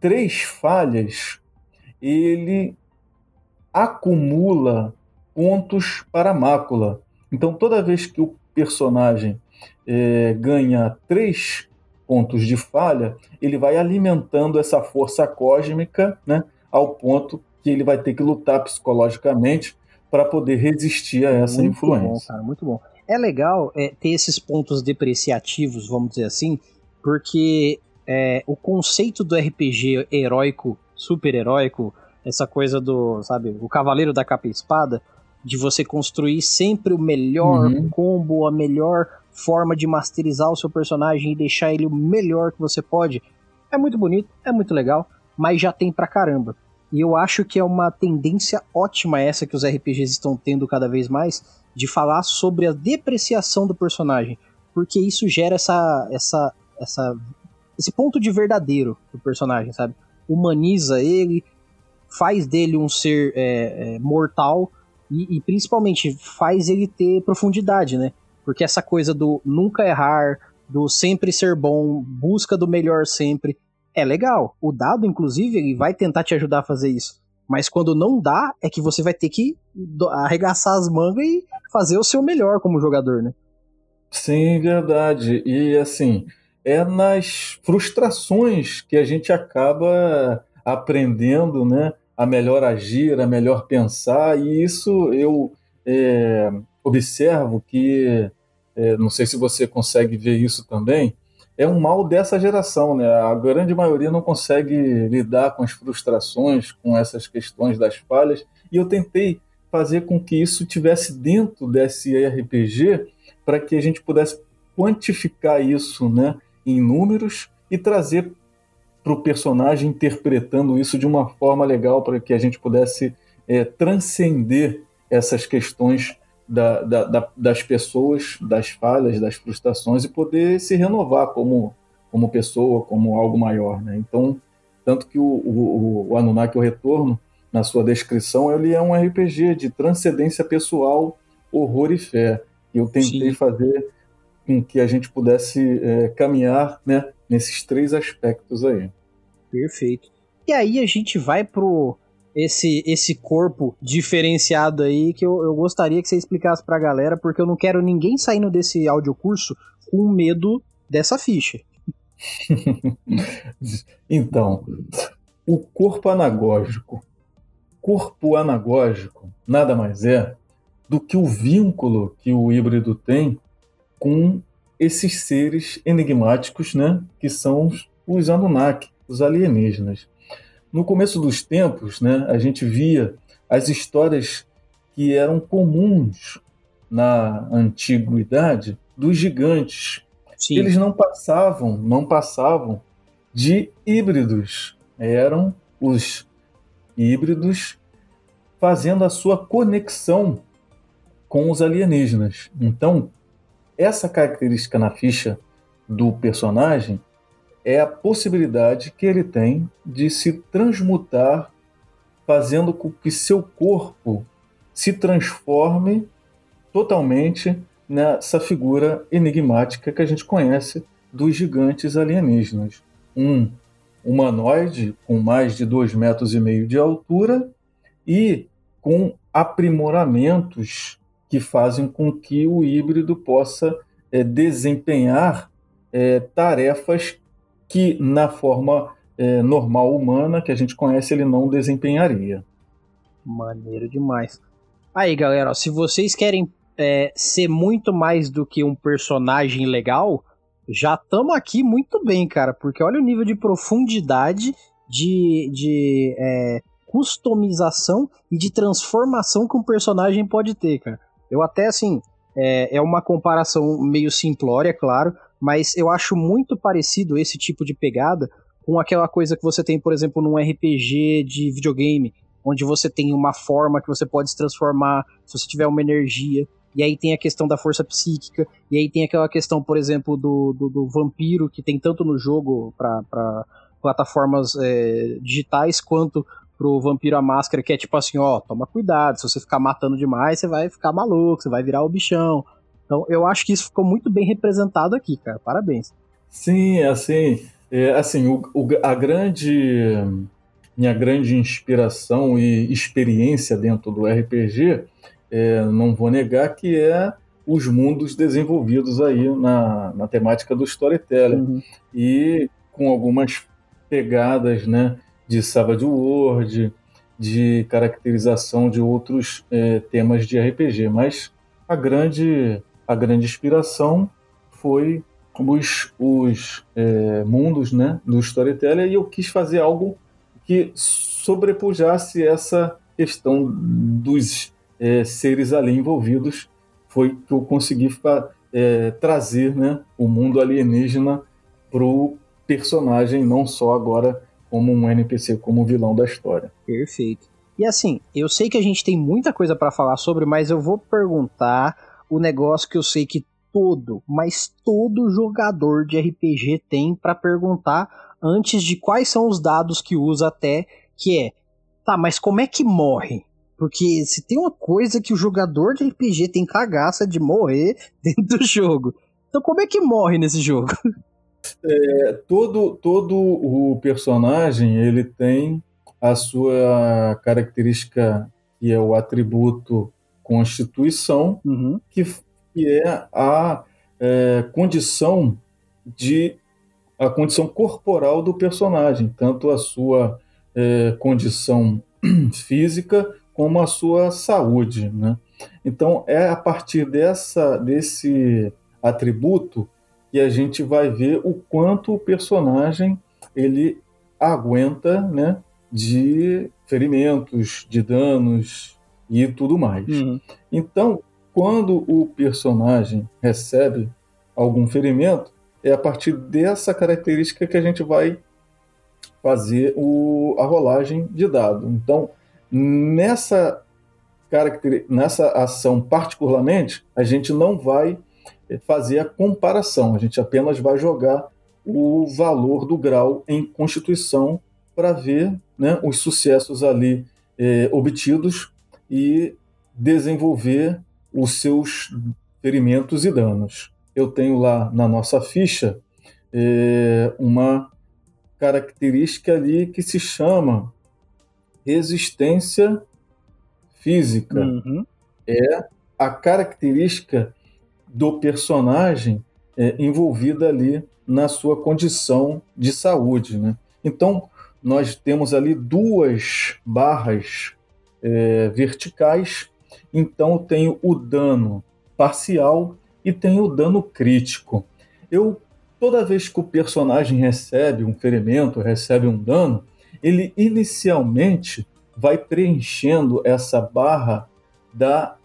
três falhas, ele acumula pontos para a mácula. Então, toda vez que o personagem é, ganha três pontos de falha, ele vai alimentando essa força cósmica né, ao ponto que ele vai ter que lutar psicologicamente para poder resistir a essa muito influência. Bom, cara, muito bom. É legal é, ter esses pontos depreciativos, vamos dizer assim, porque é, o conceito do RPG heróico, super heróico, essa coisa do, sabe, o cavaleiro da capa e espada, de você construir sempre o melhor uhum. combo, a melhor forma de masterizar o seu personagem e deixar ele o melhor que você pode, é muito bonito, é muito legal, mas já tem pra caramba. E eu acho que é uma tendência ótima essa que os RPGs estão tendo cada vez mais, de falar sobre a depreciação do personagem, porque isso gera essa, essa, essa, esse ponto de verdadeiro do personagem, sabe? Humaniza ele, faz dele um ser é, é, mortal e, e, principalmente faz ele ter profundidade, né? Porque essa coisa do nunca errar, do sempre ser bom, busca do melhor sempre, é legal. O dado, inclusive, ele vai tentar te ajudar a fazer isso. Mas quando não dá, é que você vai ter que arregaçar as mangas e fazer o seu melhor como jogador, né? Sim, verdade. E assim, é nas frustrações que a gente acaba aprendendo, né? A melhor agir, a melhor pensar, e isso eu é, observo que, é, não sei se você consegue ver isso também, é um mal dessa geração, né? A grande maioria não consegue lidar com as frustrações, com essas questões das falhas, e eu tentei fazer com que isso tivesse dentro desse RPG para que a gente pudesse quantificar isso, né, em números e trazer para o personagem interpretando isso de uma forma legal para que a gente pudesse é, transcender essas questões da, da, da, das pessoas, das falhas, das frustrações e poder se renovar como, como pessoa, como algo maior. Né? Então, tanto que o, o, o Anunnaki, o Retorno, na sua descrição, ele é um RPG de transcendência pessoal, horror e fé. Eu tentei Sim. fazer com que a gente pudesse é, caminhar né, nesses três aspectos aí. Perfeito. E aí a gente vai pro esse, esse corpo diferenciado aí que eu, eu gostaria que você explicasse pra galera, porque eu não quero ninguém saindo desse audiocurso com medo dessa ficha. então, o corpo anagógico. Corpo anagógico nada mais é do que o vínculo que o híbrido tem com esses seres enigmáticos, né, que são os Anunnaki, os alienígenas. No começo dos tempos, né, a gente via as histórias que eram comuns na antiguidade dos gigantes. Sim. Eles não passavam, não passavam de híbridos. Eram os híbridos fazendo a sua conexão com os alienígenas. Então, essa característica na ficha do personagem é a possibilidade que ele tem de se transmutar, fazendo com que seu corpo se transforme totalmente nessa figura enigmática que a gente conhece dos gigantes alienígenas. Um humanoide com mais de dois metros e meio de altura e com aprimoramentos que fazem com que o híbrido possa é, desempenhar é, tarefas que na forma é, normal humana que a gente conhece ele não desempenharia. Maneiro demais. Aí, galera, ó, se vocês querem é, ser muito mais do que um personagem legal, já estamos aqui muito bem, cara, porque olha o nível de profundidade, de, de é, customização e de transformação que um personagem pode ter, cara. Eu até, assim, é, é uma comparação meio simplória, claro, mas eu acho muito parecido esse tipo de pegada com aquela coisa que você tem, por exemplo, num RPG de videogame, onde você tem uma forma que você pode se transformar se você tiver uma energia. E aí tem a questão da força psíquica, e aí tem aquela questão, por exemplo, do, do, do vampiro, que tem tanto no jogo pra plataformas é, digitais quanto pro Vampiro a Máscara, que é tipo assim, ó, toma cuidado, se você ficar matando demais, você vai ficar maluco, você vai virar o bichão. Então eu acho que isso ficou muito bem representado aqui, cara. Parabéns. Sim, assim, é, assim o, o, a grande minha grande inspiração e experiência dentro do RPG, é, não vou negar que é os mundos desenvolvidos aí na, na temática do storytelling. Uhum. E com algumas pegadas né, de Savage World, de caracterização de outros é, temas de RPG. Mas a grande, a grande inspiração foi os, os é, mundos né, do storytelling e eu quis fazer algo que sobrepujasse essa questão dos é, seres ali envolvidos foi que eu consegui é, trazer né, o mundo alienígena para o personagem, não só agora como um NPC, como vilão da história. Perfeito. E assim, eu sei que a gente tem muita coisa para falar sobre, mas eu vou perguntar o negócio que eu sei que todo, mas todo jogador de RPG tem para perguntar antes de quais são os dados que usa até, que é, tá, mas como é que morre? Porque se tem uma coisa que o jogador de RPG tem cagaça de morrer dentro do jogo. Então como é que morre nesse jogo? É, todo, todo o personagem ele tem a sua característica que é o atributo constituição, uhum. que, que é a é, condição de a condição corporal do personagem, tanto a sua é, condição física como a sua saúde. Né? Então, é a partir dessa, desse atributo que a gente vai ver o quanto o personagem ele aguenta né, de ferimentos, de danos e tudo mais. Uhum. Então, quando o personagem recebe algum ferimento, é a partir dessa característica que a gente vai fazer o, a rolagem de dado. Então, Nessa, nessa ação, particularmente, a gente não vai fazer a comparação, a gente apenas vai jogar o valor do grau em Constituição para ver né, os sucessos ali é, obtidos e desenvolver os seus ferimentos e danos. Eu tenho lá na nossa ficha é, uma característica ali que se chama resistência física. Uhum. É a característica do personagem é, envolvida ali na sua condição de saúde. Né? Então, nós temos ali duas barras é, verticais. Então, tenho o dano parcial e tenho o dano crítico. Eu, toda vez que o personagem recebe um ferimento, recebe um dano, ele inicialmente vai preenchendo essa barra da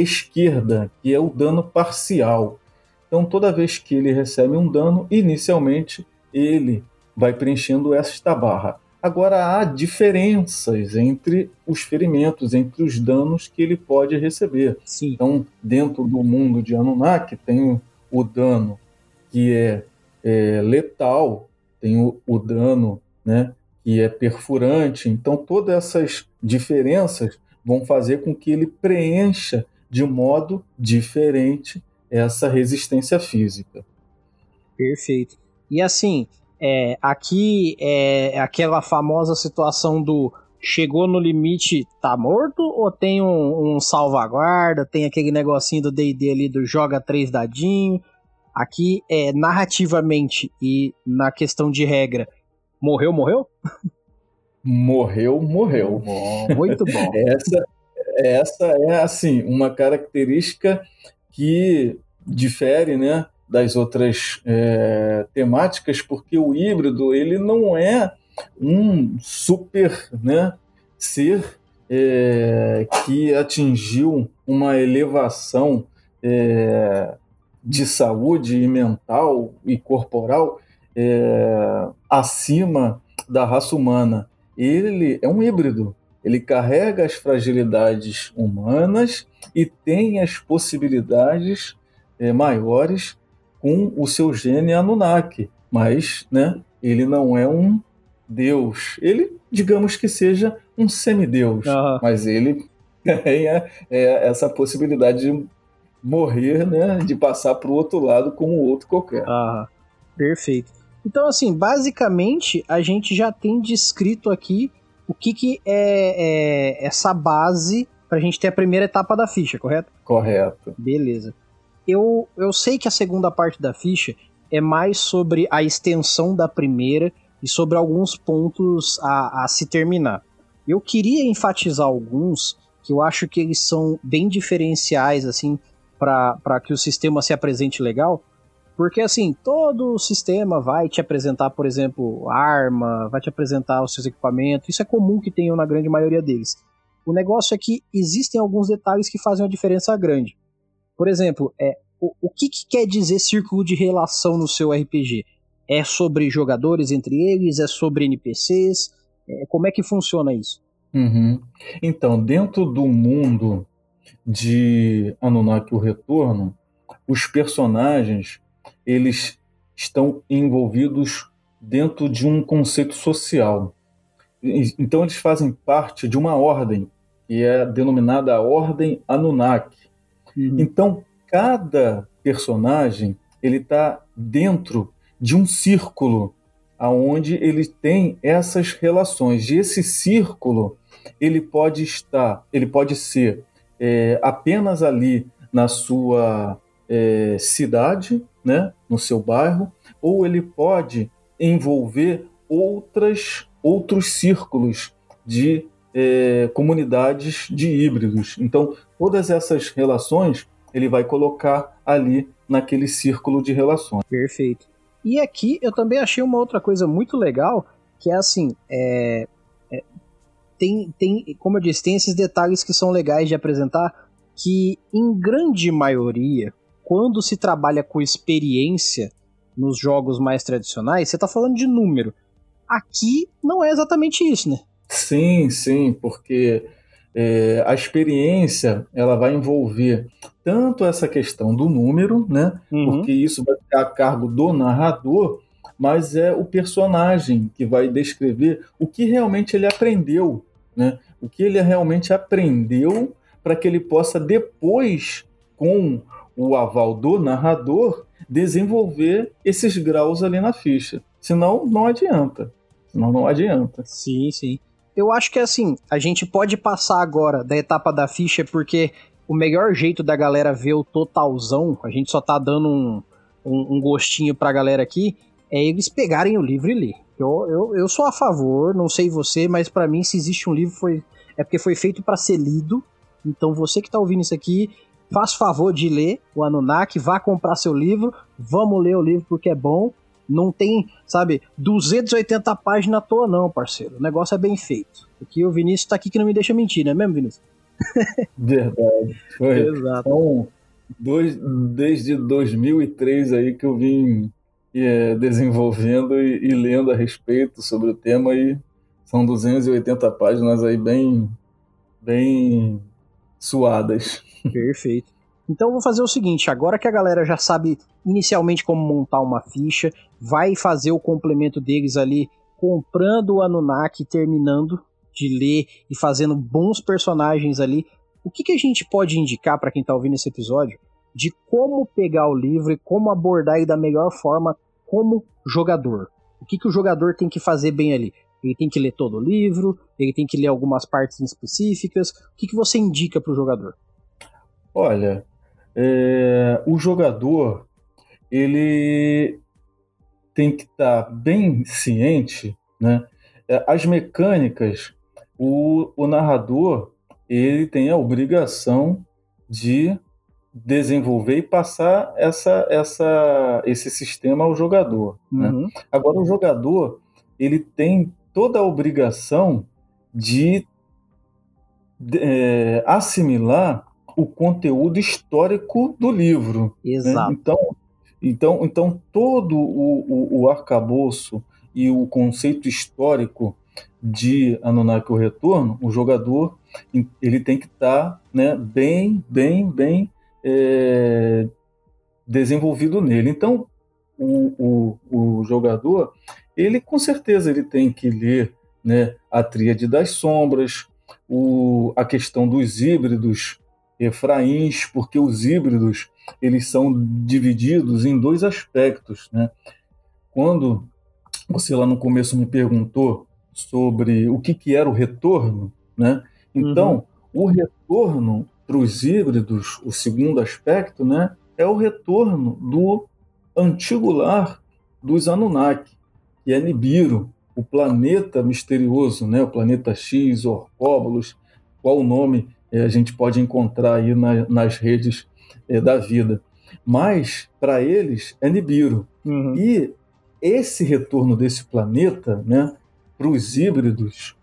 esquerda, que é o dano parcial. Então, toda vez que ele recebe um dano, inicialmente ele vai preenchendo esta barra. Agora, há diferenças entre os ferimentos, entre os danos que ele pode receber. Sim. Então, dentro do mundo de Anunnaki, tem o, dano que é, é letal, tem o, o dano né, e é perfurante. Então, todas essas diferenças vão fazer com que ele preencha de modo diferente essa resistência física. Perfeito. E assim, é, aqui é aquela famosa situação do chegou no limite, tá morto? Ou tem um, um salvaguarda, tem aquele negocinho do D&D ali do joga três dadinho? Aqui, é, narrativamente e na questão de regra, Morreu, morreu? Morreu, morreu. Bom, muito bom. essa, essa é, assim, uma característica que difere, né? das outras é, temáticas, porque o híbrido ele não é um super né, ser é, que atingiu uma elevação é, de saúde e mental e corporal é, acima da raça humana. Ele é um híbrido. Ele carrega as fragilidades humanas e tem as possibilidades é, maiores com o seu gene Anunnaki. Mas, né, ele não é um deus. Ele, digamos que seja um semideus, uhum. mas ele tem é, é essa possibilidade de morrer, né, de passar para o outro lado como outro qualquer. Ah, perfeito. Então, assim, basicamente, a gente já tem descrito aqui o que, que é, é essa base para a gente ter a primeira etapa da ficha, correto? Correto. Beleza. Eu, eu sei que a segunda parte da ficha é mais sobre a extensão da primeira e sobre alguns pontos a, a se terminar. Eu queria enfatizar alguns que eu acho que eles são bem diferenciais, assim, para que o sistema se apresente legal, porque assim, todo sistema vai te apresentar, por exemplo, arma, vai te apresentar os seus equipamentos, isso é comum que tenham na grande maioria deles. O negócio é que existem alguns detalhes que fazem uma diferença grande. Por exemplo, é, o, o que, que quer dizer círculo de relação no seu RPG? É sobre jogadores entre eles? É sobre NPCs? É, como é que funciona isso? Uhum. Então, dentro do mundo de Anunnaki o Retorno, os personagens eles estão envolvidos dentro de um conceito social. Então eles fazem parte de uma ordem, que é denominada a Ordem Anunnaki. Uhum. Então cada personagem ele está dentro de um círculo aonde ele tem essas relações. E esse círculo ele pode estar, ele pode ser é, apenas ali na sua é, cidade, né, no seu bairro, ou ele pode envolver outras, outros círculos de é, comunidades de híbridos. Então, todas essas relações ele vai colocar ali naquele círculo de relações. Perfeito. E aqui eu também achei uma outra coisa muito legal, que é assim, é, é, tem, tem, como eu disse, tem esses detalhes que são legais de apresentar, que em grande maioria, quando se trabalha com experiência nos jogos mais tradicionais, você está falando de número. Aqui não é exatamente isso, né? Sim, sim, porque é, a experiência ela vai envolver tanto essa questão do número, né? Uhum. Porque isso vai ficar a cargo do narrador, mas é o personagem que vai descrever o que realmente ele aprendeu, né? O que ele realmente aprendeu para que ele possa depois, com o aval do narrador, desenvolver esses graus ali na ficha. Senão, não adianta. Senão, não adianta. Sim, sim. Eu acho que assim, a gente pode passar agora da etapa da ficha, porque o melhor jeito da galera ver o totalzão, a gente só tá dando um, um, um gostinho pra galera aqui, é eles pegarem o livro e ler. Eu, eu, eu sou a favor, não sei você, mas para mim, se existe um livro, foi, é porque foi feito para ser lido. Então você que tá ouvindo isso aqui, faz favor de ler o Anunnaki, vá comprar seu livro, vamos ler o livro porque é bom. Não tem, sabe, 280 páginas à toa, não, parceiro. O negócio é bem feito. Aqui o Vinícius tá aqui que não me deixa mentir, não é mesmo, Vinícius? Verdade. Foi. Exato. Então, dois, desde 2003 aí que eu vim é, desenvolvendo e, e lendo a respeito sobre o tema e são 280 páginas aí bem, bem suadas. Perfeito. Então vou fazer o seguinte, agora que a galera já sabe inicialmente como montar uma ficha, vai fazer o complemento deles ali comprando o Anunnaki, terminando de ler e fazendo bons personagens ali. O que, que a gente pode indicar para quem está ouvindo esse episódio de como pegar o livro e como abordar ele da melhor forma como jogador? O que, que o jogador tem que fazer bem ali? Ele tem que ler todo o livro, ele tem que ler algumas partes específicas. O que, que você indica para o jogador? Olha, é, o jogador ele tem que estar tá bem ciente, né? É, as mecânicas, o, o narrador ele tem a obrigação de desenvolver e passar essa, essa, esse sistema ao jogador. Né? Uhum. Agora, o jogador ele tem toda a obrigação de, de é, assimilar o conteúdo histórico do livro. Né? Exato. Né? Então, então, então, todo o, o, o arcabouço e o conceito histórico de Anunnaki o Retorno, o jogador ele tem que estar tá, né, bem, bem, bem é, desenvolvido nele. Então, o, o, o jogador ele com certeza ele tem que ler né, a Tríade das Sombras, o, a questão dos híbridos Efraíns, porque os híbridos eles são divididos em dois aspectos. Né? Quando você lá no começo me perguntou sobre o que, que era o retorno, né? então uhum. o retorno para os híbridos, o segundo aspecto, né, é o retorno do antigo lar dos Anunnaki, que é Nibiru, o planeta misterioso, né, o planeta X, Orcóbulos, qual o nome a gente pode encontrar aí na, nas redes é, da vida. Mas, para eles, é Nibiru. Uhum. E esse retorno desse planeta né, para os híbridos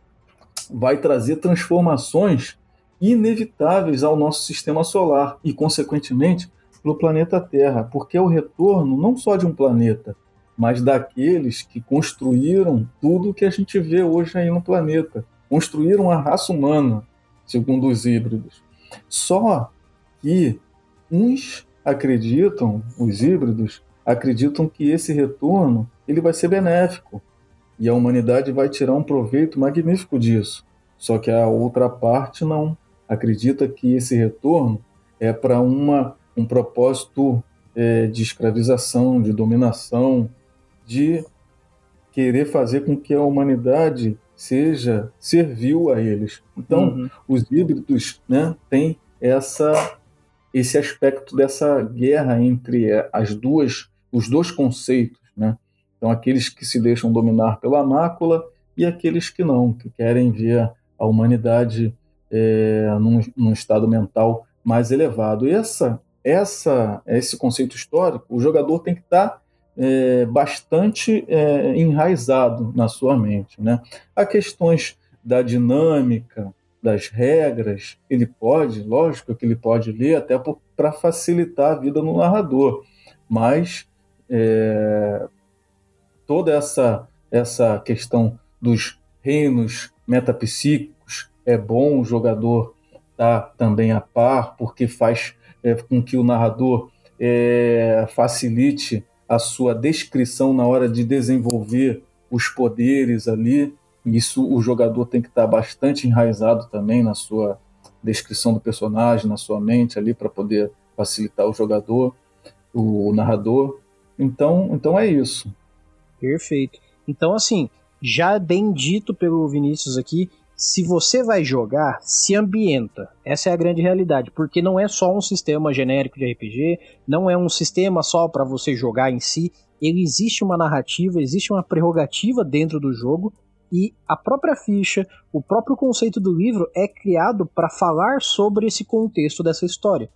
vai trazer transformações inevitáveis ao nosso sistema solar e, consequentemente, para o planeta Terra, porque é o retorno não só de um planeta, mas daqueles que construíram tudo que a gente vê hoje aí no planeta. Construíram a raça humana, segundo os híbridos. Só que uns acreditam, os híbridos, acreditam que esse retorno ele vai ser benéfico e a humanidade vai tirar um proveito magnífico disso. Só que a outra parte não acredita que esse retorno é para uma um propósito é, de escravização, de dominação, de querer fazer com que a humanidade seja servil a eles. Então, uhum. os híbridos né, têm essa, esse aspecto dessa guerra entre as duas, os dois conceitos. Né? Então, aqueles que se deixam dominar pela mácula e aqueles que não, que querem ver a humanidade é, num, num estado mental mais elevado. E essa essa, esse conceito histórico, o jogador tem que estar é, bastante é, enraizado na sua mente. Né? Há questões da dinâmica, das regras, ele pode, lógico que ele pode ler até para facilitar a vida no narrador, mas é, toda essa, essa questão dos reinos metapsíquicos é bom o jogador estar tá também a par, porque faz é, com que o narrador é, facilite a sua descrição na hora de desenvolver os poderes ali. Isso o jogador tem que estar bastante enraizado também na sua descrição do personagem, na sua mente ali para poder facilitar o jogador, o narrador. Então, então é isso. Perfeito. Então assim, já bem dito pelo Vinícius aqui, se você vai jogar, se ambienta. Essa é a grande realidade, porque não é só um sistema genérico de RPG, não é um sistema só para você jogar em si. Ele existe uma narrativa, existe uma prerrogativa dentro do jogo e a própria ficha, o próprio conceito do livro é criado para falar sobre esse contexto dessa história.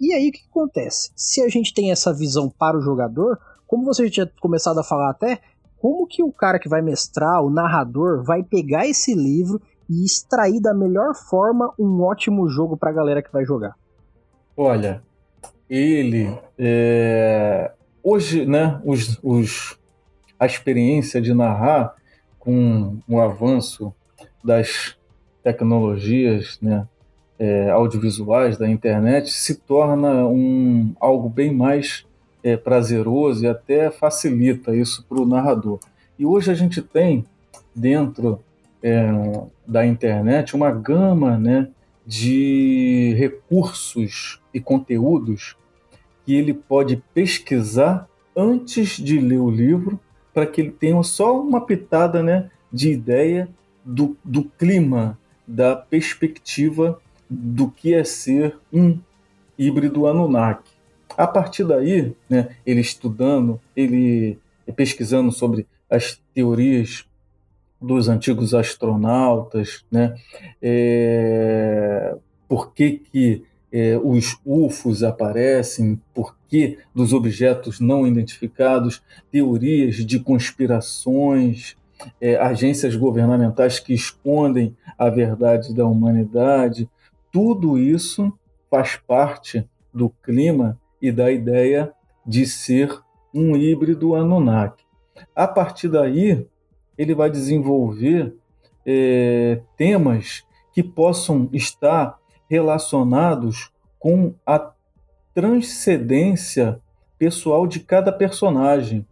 E aí o que acontece? Se a gente tem essa visão para o jogador, como você já tinha começado a falar até, como que o cara que vai mestrar, o narrador, vai pegar esse livro e extrair da melhor forma um ótimo jogo para a galera que vai jogar? Olha, ele é... hoje, né, os, os, a experiência de narrar com o avanço das tecnologias, né, é, audiovisuais da internet se torna um algo bem mais é, prazeroso e até facilita isso para o narrador. E hoje a gente tem dentro é, da internet uma gama né, de recursos e conteúdos que ele pode pesquisar antes de ler o livro, para que ele tenha só uma pitada né, de ideia do, do clima, da perspectiva do que é ser um híbrido Anunnaki. A partir daí, né, ele estudando, ele pesquisando sobre as teorias dos antigos astronautas, né? É, por que, que é, os UFOs aparecem, por que dos objetos não identificados, teorias de conspirações, é, agências governamentais que escondem a verdade da humanidade, tudo isso faz parte do clima e da ideia de ser um híbrido Anunnaki. A partir daí, ele vai desenvolver é, temas que possam estar relacionados com a transcendência pessoal de cada personagem.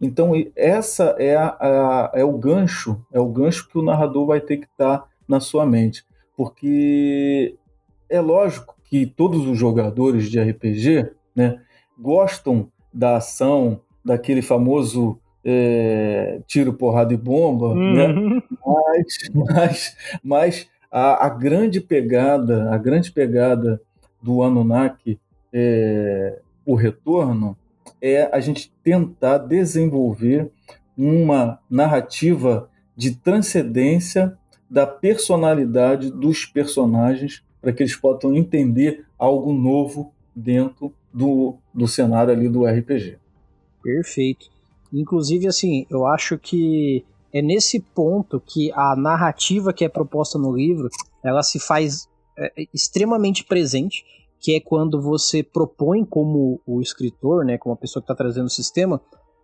Então essa é, a, a, é o gancho, é o gancho que o narrador vai ter que estar na sua mente, porque é lógico que todos os jogadores de RPG, né, gostam da ação, daquele famoso é, tiro, porrada e bomba, né? uhum. né? mas, mas, mas a, a, grande pegada, a grande pegada do Anunnaki, é, o retorno, é a gente tentar desenvolver uma narrativa de transcendência da personalidade dos personagens para que eles possam entender algo novo dentro do, do cenário ali do RPG. Perfeito. Inclusive, assim, eu acho que é nesse ponto que a narrativa que é proposta no livro, ela se faz é, extremamente presente, que é quando você propõe como o escritor, né, como a pessoa que está trazendo o sistema,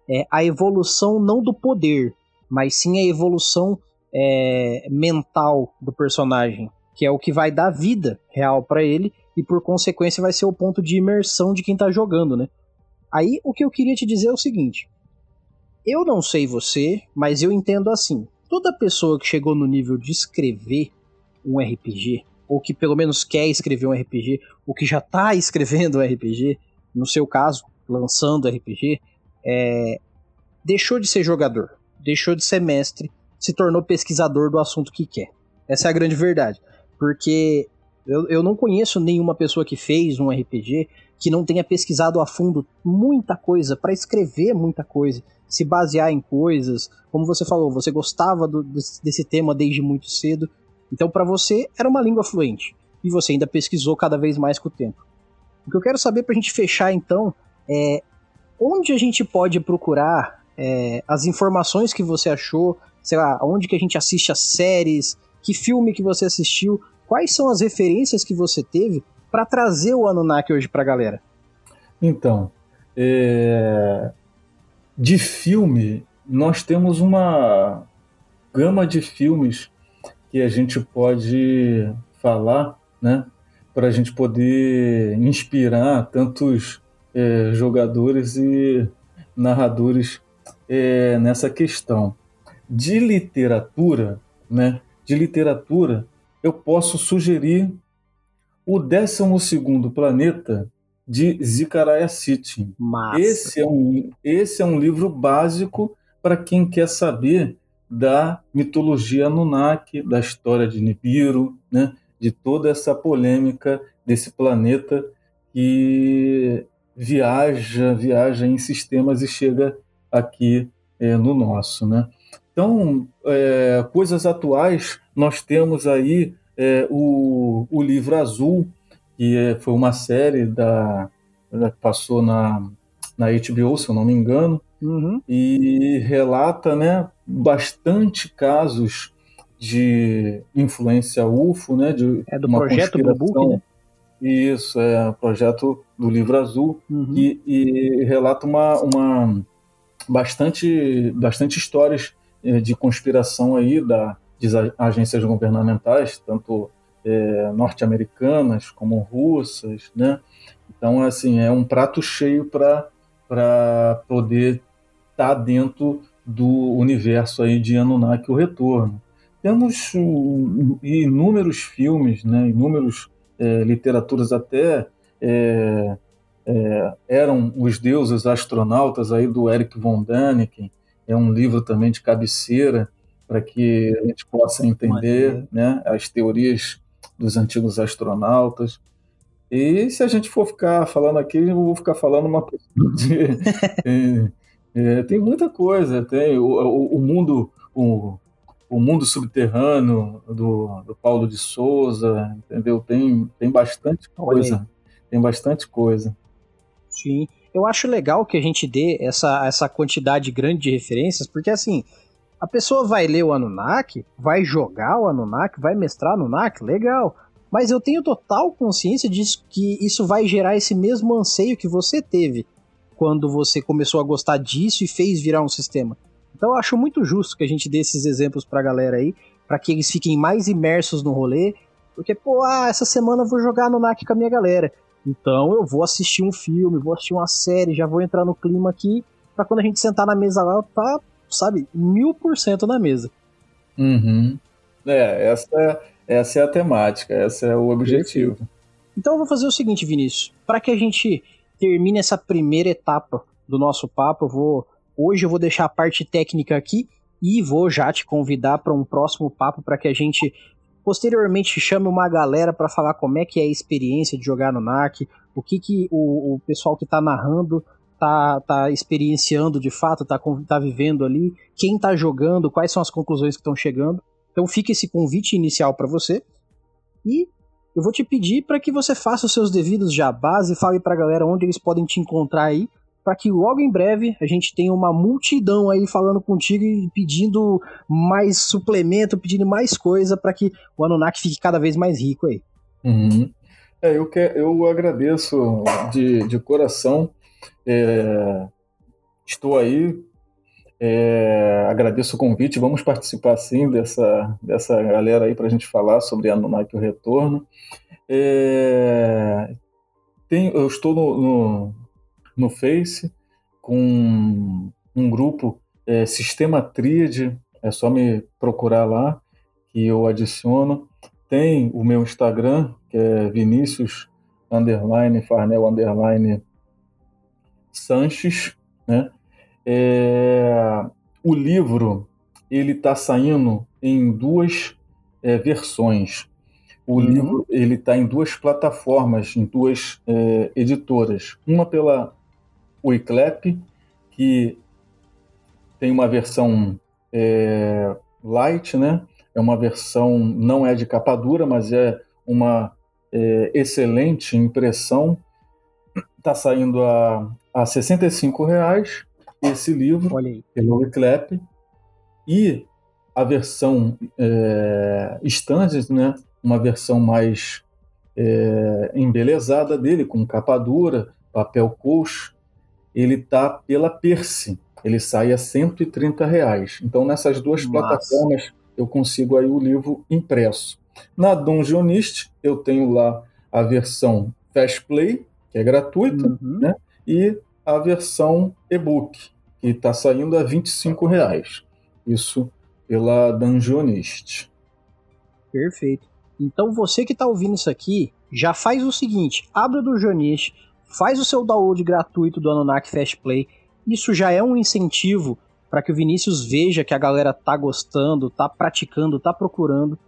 é, a evolução não do poder, mas sim a evolução é, mental do personagem, que é o que vai dar vida real para ele e por consequência vai ser o ponto de imersão de quem está jogando, né? Aí o que eu queria te dizer é o seguinte: eu não sei você, mas eu entendo assim. Toda pessoa que chegou no nível de escrever um RPG, ou que pelo menos quer escrever um RPG, ou que já está escrevendo um RPG, no seu caso, lançando RPG, é, deixou de ser jogador, deixou de ser mestre, se tornou pesquisador do assunto que quer. Essa é a grande verdade. Porque eu, eu não conheço nenhuma pessoa que fez um RPG que não tenha pesquisado a fundo muita coisa para escrever muita coisa, se basear em coisas. Como você falou, você gostava do, desse, desse tema desde muito cedo. Então, para você, era uma língua fluente. E você ainda pesquisou cada vez mais com o tempo. O que eu quero saber para a gente fechar, então, é onde a gente pode procurar é, as informações que você achou, sei lá, onde que a gente assiste as séries, que filme que você assistiu, quais são as referências que você teve para trazer o Anunnaki hoje para a galera? Então, é... de filme, nós temos uma gama de filmes que a gente pode falar, né, para a gente poder inspirar tantos é, jogadores e narradores é, nessa questão. De literatura, né, de literatura, eu posso sugerir o 12 planeta de Zicaraia City. Esse é, um, esse é um livro básico para quem quer saber da mitologia Anunnaki, da história de Nibiru, né, de toda essa polêmica desse planeta que viaja, viaja em sistemas e chega aqui é, no nosso, né? Então, é, coisas atuais, nós temos aí é, o, o Livro Azul, que é, foi uma série da, que passou na, na HBO, se eu não me engano, uhum. e relata né, bastante casos de influência UFO, né, de é do projeto Book, né? Isso, é o projeto do Livro Azul, uhum. e, e relata uma, uma bastante, bastante histórias é, de conspiração aí da, de agências governamentais, tanto é, norte-americanas como russas, né? Então, assim, é um prato cheio para poder estar tá dentro do universo aí de Anunnaki, o Retorno. Temos inúmeros filmes, né, inúmeros é, literaturas até é, é, eram os deuses astronautas aí do Eric von Däniken, é um livro também de cabeceira para que a gente possa entender né, as teorias dos antigos astronautas. E se a gente for ficar falando aqui, eu vou ficar falando uma de, é, é, tem muita coisa, tem o, o, o mundo o, o, mundo subterrâneo do, do, Paulo de Souza, entendeu? Tem, tem bastante coisa, tem bastante coisa. Sim, eu acho legal que a gente dê essa, essa quantidade grande de referências, porque assim, a pessoa vai ler o Anunnaki, vai jogar o Anunnaki, vai mestrar Anunnaki, legal. Mas eu tenho total consciência disso que isso vai gerar esse mesmo anseio que você teve quando você começou a gostar disso e fez virar um sistema. Então eu acho muito justo que a gente dê esses exemplos pra galera aí, para que eles fiquem mais imersos no rolê, porque, pô, ah, essa semana eu vou jogar Anunnaki com a minha galera. Então eu vou assistir um filme, vou assistir uma série, já vou entrar no clima aqui para quando a gente sentar na mesa lá, tá, sabe, mil por cento na mesa. Uhum. É, essa, é, essa é a temática, esse é o objetivo. Então eu vou fazer o seguinte, Vinícius, para que a gente termine essa primeira etapa do nosso papo, eu vou hoje eu vou deixar a parte técnica aqui e vou já te convidar para um próximo papo para que a gente posteriormente chame uma galera para falar como é que é a experiência de jogar no NAC, o que, que o, o pessoal que está narrando tá, tá experienciando de fato, tá, tá vivendo ali, quem tá jogando, quais são as conclusões que estão chegando. Então fica esse convite inicial para você. E eu vou te pedir para que você faça os seus devidos jabás e fale para a galera onde eles podem te encontrar aí, para que logo em breve a gente tenha uma multidão aí falando contigo e pedindo mais suplemento, pedindo mais coisa para que o Anunnaki fique cada vez mais rico aí. Uhum. É, eu, que, eu agradeço de, de coração. É, estou aí, é, agradeço o convite. Vamos participar sim dessa, dessa galera aí para a gente falar sobre Anunnaki o Retorno. É, tem, eu estou no, no, no, Face com um grupo é, Sistema Tríade, é só me procurar lá que eu adiciono. Tem o meu Instagram, que é Vinícius underline Farnel underline Sanches, né? É, o livro ele está saindo em duas é, versões. O uhum. livro ele está em duas plataformas, em duas é, editoras. Uma pela Wiclap, que tem uma versão é, light, né? É uma versão não é de capa dura, mas é uma é, excelente impressão. Está saindo a, a 65 reais esse livro pelo Wiclap e a versão é, standard, né? Uma versão mais é, embelezada dele com capa dura, papel coxo. Ele tá pela Perse. Ele sai a 130 reais. Então nessas duas Nossa. plataformas eu consigo aí o livro impresso. Na Dungeonist, eu tenho lá a versão Fast Play, que é gratuita, uhum. né? e a versão e-book, que está saindo a R$ reais. Isso pela Dungeonist. Perfeito. Então você que está ouvindo isso aqui, já faz o seguinte, abre o Dungeonist, faz o seu download gratuito do Anunnaki Fast Play. Isso já é um incentivo para que o Vinícius veja que a galera tá gostando, tá praticando, tá procurando.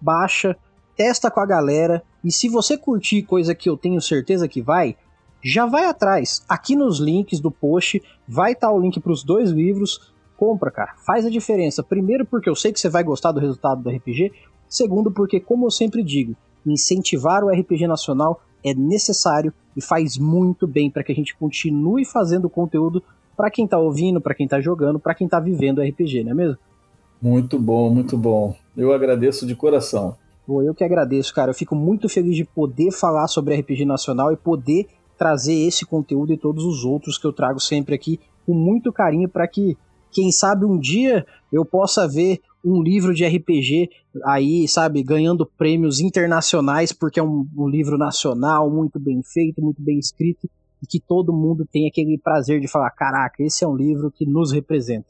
Baixa, testa com a galera e se você curtir coisa que eu tenho certeza que vai, já vai atrás. Aqui nos links do post vai estar tá o link para os dois livros. Compra, cara. Faz a diferença. Primeiro porque eu sei que você vai gostar do resultado do RPG. Segundo porque, como eu sempre digo, incentivar o RPG nacional é necessário e faz muito bem para que a gente continue fazendo conteúdo para quem tá ouvindo, para quem tá jogando, para quem tá vivendo RPG, não é mesmo? Muito bom, muito bom. Eu agradeço de coração. Pô, eu que agradeço, cara. Eu fico muito feliz de poder falar sobre RPG nacional e poder trazer esse conteúdo e todos os outros que eu trago sempre aqui com muito carinho para que, quem sabe, um dia eu possa ver um livro de RPG aí, sabe, ganhando prêmios internacionais porque é um, um livro nacional, muito bem feito, muito bem escrito e que todo mundo tem aquele prazer de falar: caraca, esse é um livro que nos representa.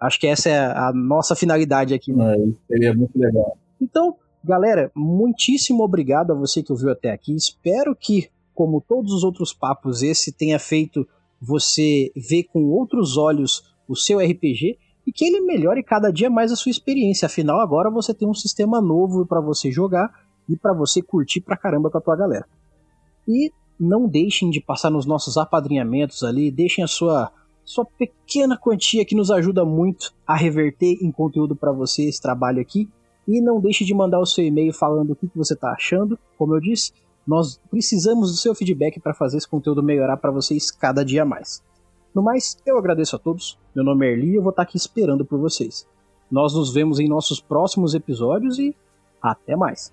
Acho que essa é a nossa finalidade aqui. Né? É, seria muito legal. Então, galera, muitíssimo obrigado a você que ouviu até aqui. Espero que, como todos os outros papos, esse tenha feito você ver com outros olhos o seu RPG e que ele melhore cada dia mais a sua experiência. Afinal, agora você tem um sistema novo para você jogar e para você curtir pra caramba com a tua galera. E não deixem de passar nos nossos apadrinhamentos ali, deixem a sua sua pequena quantia que nos ajuda muito a reverter em conteúdo para você esse trabalho aqui. E não deixe de mandar o seu e-mail falando o que, que você está achando. Como eu disse, nós precisamos do seu feedback para fazer esse conteúdo melhorar para vocês cada dia mais. No mais, eu agradeço a todos. Meu nome é Erli e eu vou estar tá aqui esperando por vocês. Nós nos vemos em nossos próximos episódios e até mais.